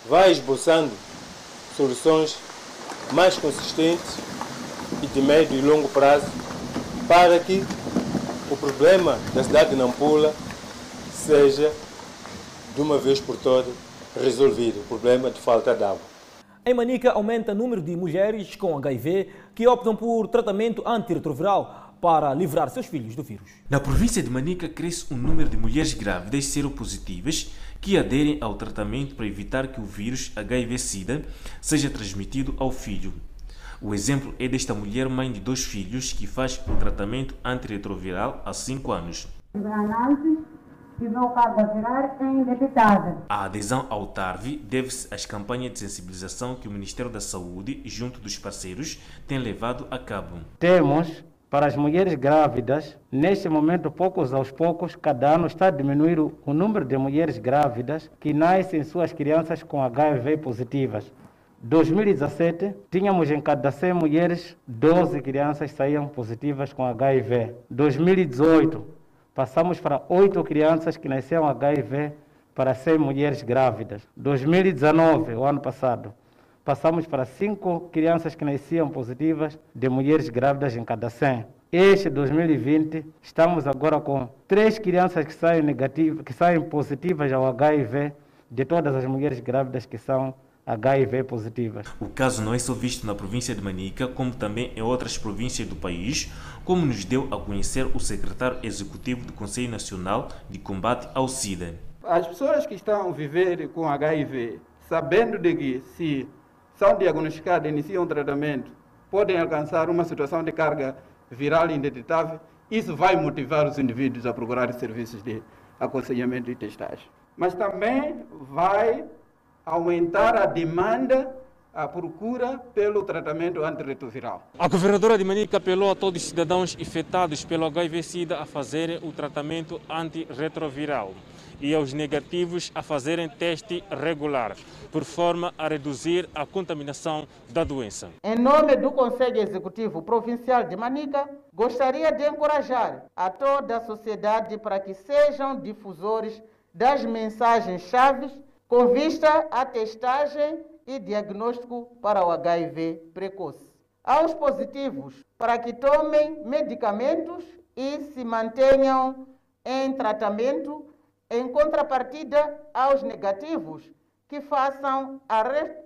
vai esboçando soluções mais consistentes e de médio e longo prazo para que o problema da cidade de Nampula seja, de uma vez por todas, resolvido o problema de falta de água. Em Manica, aumenta o número de mulheres com HIV que optam por tratamento antirretroviral para livrar seus filhos do vírus. Na província de Manica, cresce o número de mulheres grávidas seropositivas que aderem ao tratamento para evitar que o vírus HIV-Sida seja transmitido ao filho. O exemplo é desta mulher mãe de dois filhos que faz o tratamento antirretroviral há 5 anos. A adesão ao TARV deve-se às campanhas de sensibilização que o Ministério da Saúde, junto dos parceiros, tem levado a cabo. Temos para as mulheres grávidas, neste momento, poucos aos poucos, cada ano está a diminuir o número de mulheres grávidas que nascem suas crianças com HIV positivas. 2017, tínhamos em cada 100 mulheres, 12 crianças saíam positivas com HIV. 2018, passamos para 8 crianças que nasceram HIV para 100 mulheres grávidas. 2019, o ano passado, passamos para 5 crianças que nasciam positivas de mulheres grávidas em cada 100. Este 2020, estamos agora com 3 crianças que saem, negativas, que saem positivas ao HIV de todas as mulheres grávidas que são HIV positivas. O caso não é só visto na província de Manica, como também em outras províncias do país, como nos deu a conhecer o secretário executivo do Conselho Nacional de Combate ao SIDA. As pessoas que estão a viver com HIV, sabendo de que se são diagnosticadas e iniciam tratamento, podem alcançar uma situação de carga viral indetetável, isso vai motivar os indivíduos a procurar serviços de aconselhamento e testagem. Mas também vai aumentar a demanda, a procura pelo tratamento antirretroviral. A governadora de Manica apelou a todos os cidadãos infectados pelo HIV-Sida a fazerem o tratamento antirretroviral e aos negativos a fazerem teste regular, por forma a reduzir a contaminação da doença. Em nome do Conselho Executivo Provincial de Manica, gostaria de encorajar a toda a sociedade para que sejam difusores das mensagens chaves com vista à testagem e diagnóstico para o HIV precoce. Aos positivos, para que tomem medicamentos e se mantenham em tratamento, em contrapartida aos negativos, que façam a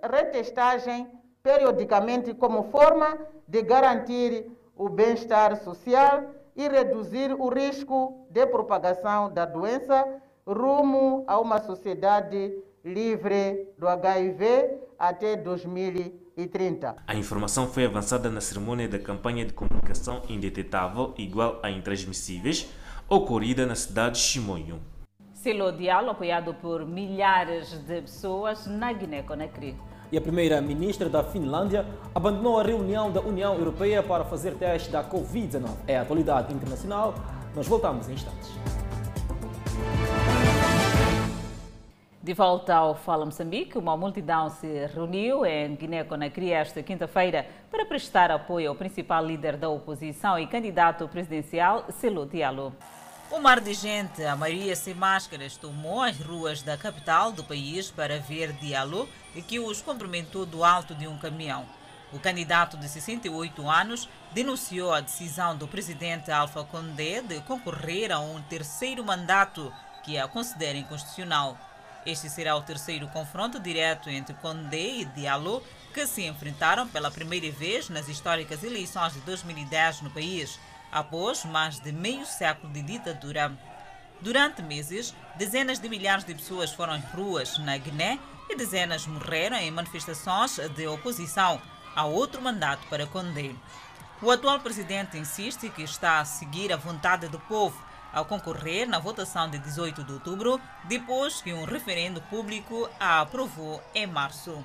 retestagem periodicamente como forma de garantir o bem-estar social e reduzir o risco de propagação da doença rumo a uma sociedade livre do HIV até 2030. A informação foi avançada na cerimônia da campanha de comunicação indetetável igual a intransmissíveis, ocorrida na cidade de Chimoio. Selo Diálogo, apoiado por milhares de pessoas na Guiné-Conakry. E a primeira-ministra da Finlândia abandonou a reunião da União Europeia para fazer teste da Covid-19. É a atualidade internacional. Nós voltamos em instantes. De volta ao Fala Moçambique, uma multidão se reuniu em Guiné-Conakry esta quinta-feira para prestar apoio ao principal líder da oposição e candidato presidencial, Selo Diallo. O mar de gente, a maioria sem máscaras, tomou as ruas da capital do país para ver Diallo, que os cumprimentou do alto de um caminhão. O candidato de 68 anos denunciou a decisão do presidente Alpha Condé de concorrer a um terceiro mandato que a considera inconstitucional. Este será o terceiro confronto direto entre Condé e Diallo, que se enfrentaram pela primeira vez nas históricas eleições de 2010 no país, após mais de meio século de ditadura. Durante meses, dezenas de milhares de pessoas foram às ruas na Guiné e dezenas morreram em manifestações de oposição a outro mandato para Condé. O atual presidente insiste que está a seguir a vontade do povo ao concorrer na votação de 18 de outubro, depois que um referendo público a aprovou em março.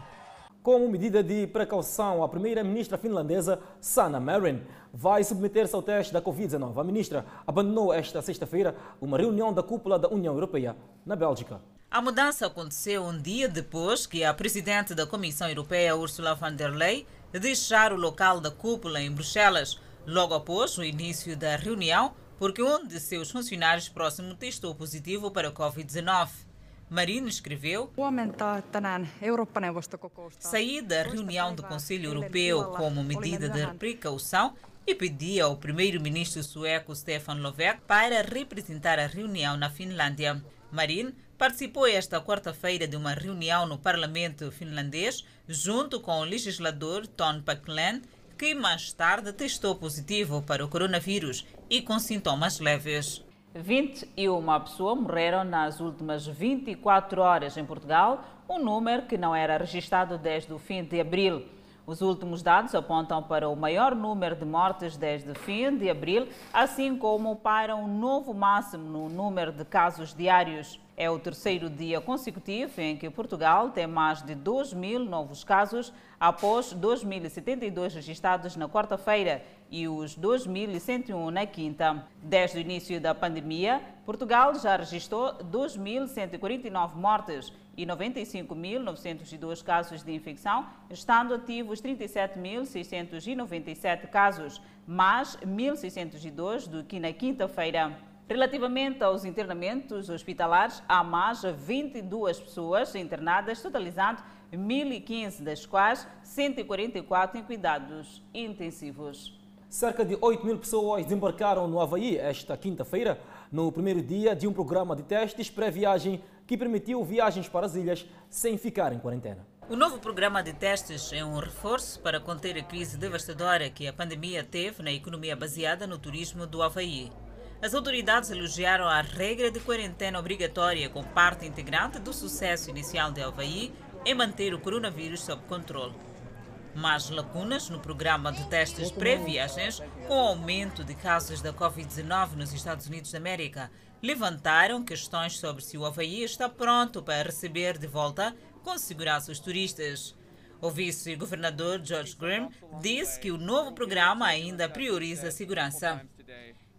Como medida de precaução, a primeira-ministra finlandesa, Sanna Marin, vai submeter-se ao teste da Covid-19. A ministra abandonou esta sexta-feira uma reunião da cúpula da União Europeia, na Bélgica. A mudança aconteceu um dia depois que a presidente da Comissão Europeia, Ursula von der Leyen, deixar o local da cúpula em Bruxelas, logo após o início da reunião, porque um de seus funcionários próximos testou positivo para a Covid-19. Marina escreveu: Saí da reunião do Conselho Europeu como medida de precaução e pedi ao primeiro-ministro sueco Stefan Löfven para representar a reunião na Finlândia. Marin participou esta quarta-feira de uma reunião no parlamento finlandês junto com o legislador Ton Packlén que mais tarde testou positivo para o coronavírus e com sintomas leves. 21 pessoas morreram nas últimas 24 horas em Portugal, um número que não era registrado desde o fim de abril. Os últimos dados apontam para o maior número de mortes desde o fim de abril, assim como para um novo máximo no número de casos diários. É o terceiro dia consecutivo em que Portugal tem mais de 2 mil novos casos, após 2.072 registrados na quarta-feira e os 2.101 na quinta. Desde o início da pandemia, Portugal já registrou 2.149 mortes e 95.902 casos de infecção, estando ativos 37.697 casos, mais 1.602 do que na quinta-feira. Relativamente aos internamentos hospitalares, há mais 22 pessoas internadas, totalizando 1.015, das quais 144 em cuidados intensivos. Cerca de 8 mil pessoas desembarcaram no Havaí esta quinta-feira, no primeiro dia de um programa de testes pré-viagem que permitiu viagens para as ilhas sem ficar em quarentena. O novo programa de testes é um reforço para conter a crise devastadora que a pandemia teve na economia baseada no turismo do Havaí. As autoridades elogiaram a regra de quarentena obrigatória como parte integrante do sucesso inicial de Havaí em manter o coronavírus sob controle. Mas lacunas no programa de testes pré-viagens, com o aumento de casos da Covid-19 nos Estados Unidos da América, levantaram questões sobre se o Havaí está pronto para receber de volta com segurança os turistas. O vice-governador George Grimm disse que o novo programa ainda prioriza a segurança.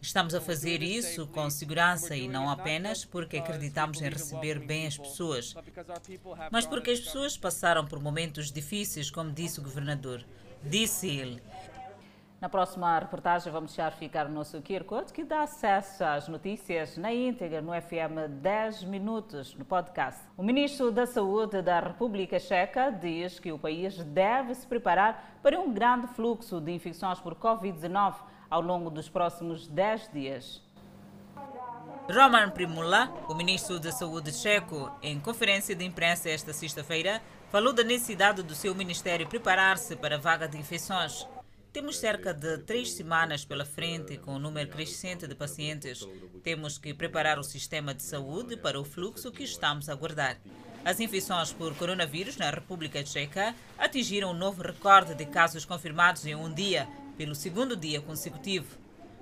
Estamos a fazer isso com segurança e não apenas porque acreditamos em receber bem as pessoas, mas porque as pessoas passaram por momentos difíceis, como disse o governador. Disse ele. Na próxima reportagem vamos deixar ficar o nosso QR Code que dá acesso às notícias na íntegra no FM 10 minutos no podcast. O ministro da Saúde da República Checa diz que o país deve se preparar para um grande fluxo de infecções por Covid-19 ao longo dos próximos 10 dias. Roman Primula, o ministro da Saúde checo, em conferência de imprensa esta sexta-feira, falou da necessidade do seu ministério preparar-se para a vaga de infecções. Temos cerca de três semanas pela frente com um número crescente de pacientes. Temos que preparar o sistema de saúde para o fluxo que estamos a aguardar. As infecções por coronavírus na República Tcheca atingiram um novo recorde de casos confirmados em um dia, pelo segundo dia consecutivo.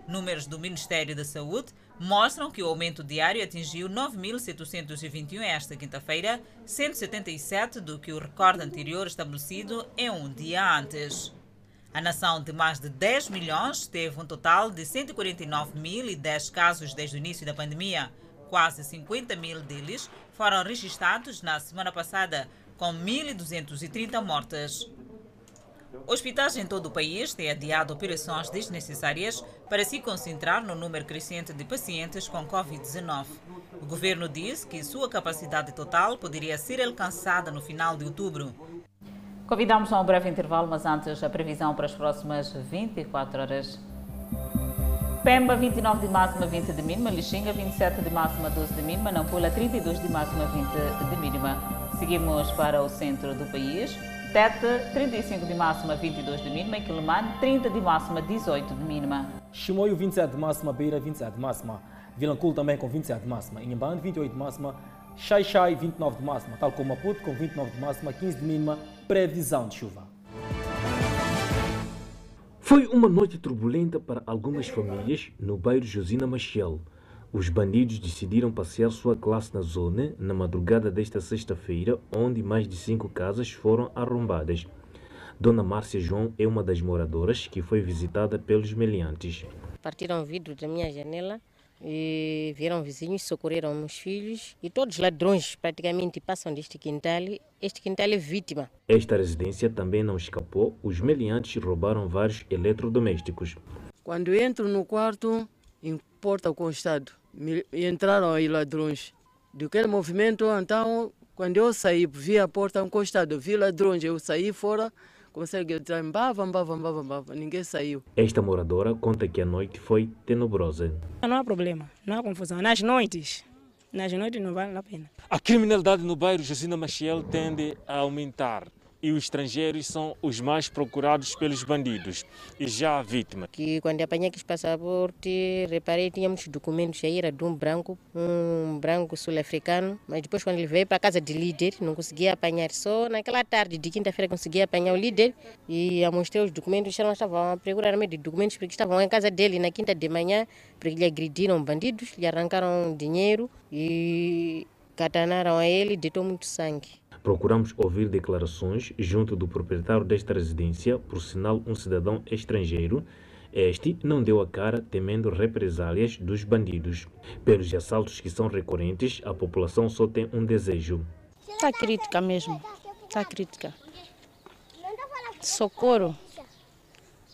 Números do Ministério da Saúde mostram que o aumento diário atingiu 9.721 esta quinta-feira, 177 do que o recorde anterior estabelecido em um dia antes. A nação de mais de 10 milhões teve um total de 149.010 casos desde o início da pandemia. Quase 50 mil deles foram registrados na semana passada, com 1.230 mortes. Hospitais em todo o país têm adiado operações desnecessárias para se concentrar no número crescente de pacientes com Covid-19. O governo diz que sua capacidade total poderia ser alcançada no final de outubro. Convidamos a um breve intervalo, mas antes a previsão para as próximas 24 horas. Pemba, 29 de máxima, 20 de mínima. Lixinga, 27 de máxima, 12 de mínima. Nampula, 32 de máxima, 20 de mínima. Seguimos para o centro do país. Tete, 35 de máxima, 22 de mínima. E Quilimane, 30 de máxima, 18 de mínima. Chimoio, 27 de máxima. Beira, 27 de máxima. Vilanculo também com 27 de máxima. Inhambane, 28 de máxima. Xai Xai, 29 de máxima. Tal como Maputo, com 29 de máxima, 15 de mínima previsão de chuva. Foi uma noite turbulenta para algumas famílias no bairro Josina Machel. Os bandidos decidiram passear sua classe na zona na madrugada desta sexta-feira, onde mais de cinco casas foram arrombadas. Dona Márcia João é uma das moradoras que foi visitada pelos meliantes. Partiram vidro da minha janela e vieram vizinhos, socorreram meus filhos e todos os ladrões praticamente passam deste quintal. Este quintal é vítima. Esta residência também não escapou. Os meliantes roubaram vários eletrodomésticos. Quando entro no quarto, em porta constado, entraram aí ladrões. Daquele movimento, então, quando eu saí, vi a porta encostada, vi ladrões, eu saí fora, consegue entrar, mbava, mbava, mbava, mbava, ninguém saiu. Esta moradora conta que a noite foi tenebrosa. Não há problema, não há confusão. Nas noites, nas noites não vale a pena. A criminalidade no bairro Josina Machiel tende a aumentar e os estrangeiros são os mais procurados pelos bandidos. E já a vítima. Que quando apanhei aqui passaporte, reparei tínhamos documentos aí, era de um branco, um branco sul-africano, mas depois quando ele veio para a casa de líder, não conseguia apanhar. Só naquela tarde de quinta-feira consegui apanhar o líder e a mostrei os documentos, não estavam a procurar meio de documentos porque estavam em casa dele na quinta de manhã, porque lhe agrediram bandidos, lhe arrancaram dinheiro e catanaram a ele deitou muito sangue. Procuramos ouvir declarações junto do proprietário desta residência, por sinal um cidadão estrangeiro. Este não deu a cara temendo represálias dos bandidos. Pelos assaltos que são recorrentes, a população só tem um desejo. Está crítica mesmo. Está crítica. Socorro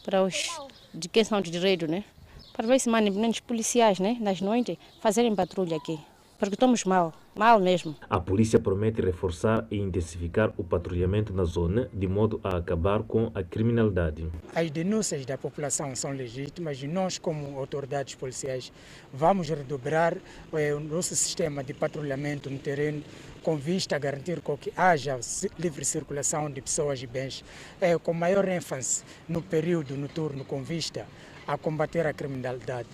para os de quem são de direito, né? Para ver se mandam os policiais, né? Nas noites, fazerem patrulha aqui. Porque estamos mal, mal mesmo. A polícia promete reforçar e intensificar o patrulhamento na zona, de modo a acabar com a criminalidade. As denúncias da população são legítimas e nós, como autoridades policiais, vamos redobrar eh, o nosso sistema de patrulhamento no terreno com vista a garantir que haja livre circulação de pessoas e bens, eh, com maior ênfase no período noturno, com vista a combater a criminalidade.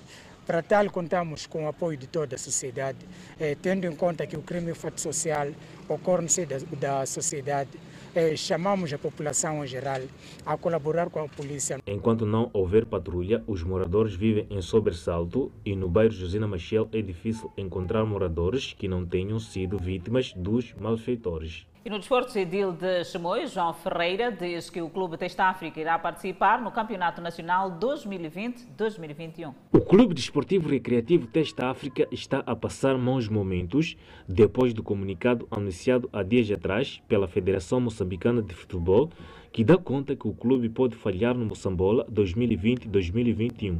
Para tal, contamos com o apoio de toda a sociedade, eh, tendo em conta que o crime fato social ocorre no seio da, da sociedade. Eh, chamamos a população em geral a colaborar com a polícia. Enquanto não houver patrulha, os moradores vivem em sobressalto e no bairro Josina Machel é difícil encontrar moradores que não tenham sido vítimas dos malfeitores. E no desporto civil de Chimoio, João Ferreira diz que o Clube Testa África irá participar no Campeonato Nacional 2020-2021. O Clube Desportivo Recreativo Testa África está a passar maus momentos depois do comunicado anunciado há dias atrás pela Federação Moçambicana de Futebol, que dá conta que o clube pode falhar no Moçambola 2020-2021.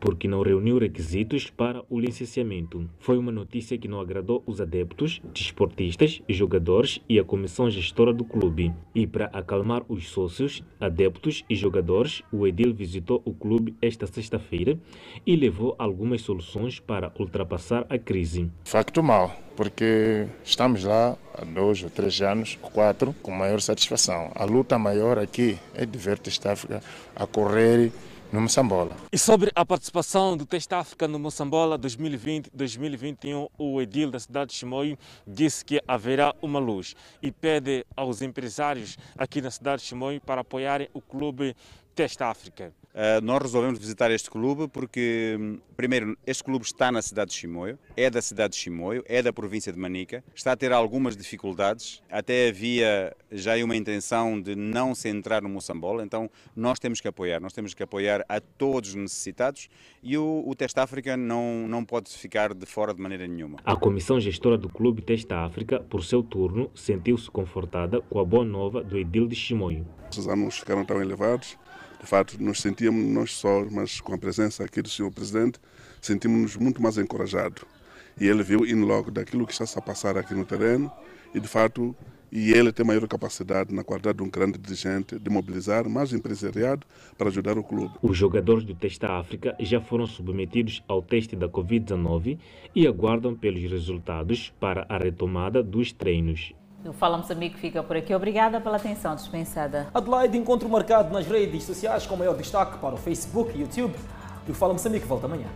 Porque não reuniu requisitos para o licenciamento. Foi uma notícia que não agradou os adeptos, desportistas, jogadores e a comissão gestora do clube. E para acalmar os sócios, adeptos e jogadores, o Edil visitou o clube esta sexta-feira e levou algumas soluções para ultrapassar a crise. Facto mal, porque estamos lá há dois ou três anos, quatro, com maior satisfação. A luta maior aqui é de ver Testa África a correr no Moçambola. E sobre a participação do Teste África no Moçambola 2020-2021, o edil da cidade de Chimoio disse que haverá uma luz e pede aos empresários aqui na cidade de Chimoio para apoiarem o clube Teste África. Uh, nós resolvemos visitar este clube porque, hum, primeiro, este clube está na cidade de Chimoio, é da cidade de Chimoio, é da província de Manica, está a ter algumas dificuldades, até havia já uma intenção de não se entrar no Moçambola, então nós temos que apoiar, nós temos que apoiar a todos os necessitados e o, o Teste África não, não pode ficar de fora de maneira nenhuma. A comissão gestora do clube Teste África, por seu turno, sentiu-se confortada com a boa nova do edil de Chimoio. Os anos ficaram tão elevados de fato, nos sentíamos, nós só, mas com a presença aqui do senhor presidente, sentimos-nos muito mais encorajados. E ele viu in logo daquilo que está a passar aqui no terreno e, de fato, e ele tem maior capacidade, na qualidade de um grande dirigente, de mobilizar mais empresariado para ajudar o clube. Os jogadores do Testa África já foram submetidos ao teste da Covid-19 e aguardam pelos resultados para a retomada dos treinos. O Fala Moçambique fica por aqui. Obrigada pela atenção dispensada. Adelaide, encontro marcado nas redes sociais com maior destaque para o Facebook e YouTube. E o Fala Moçambique volta amanhã.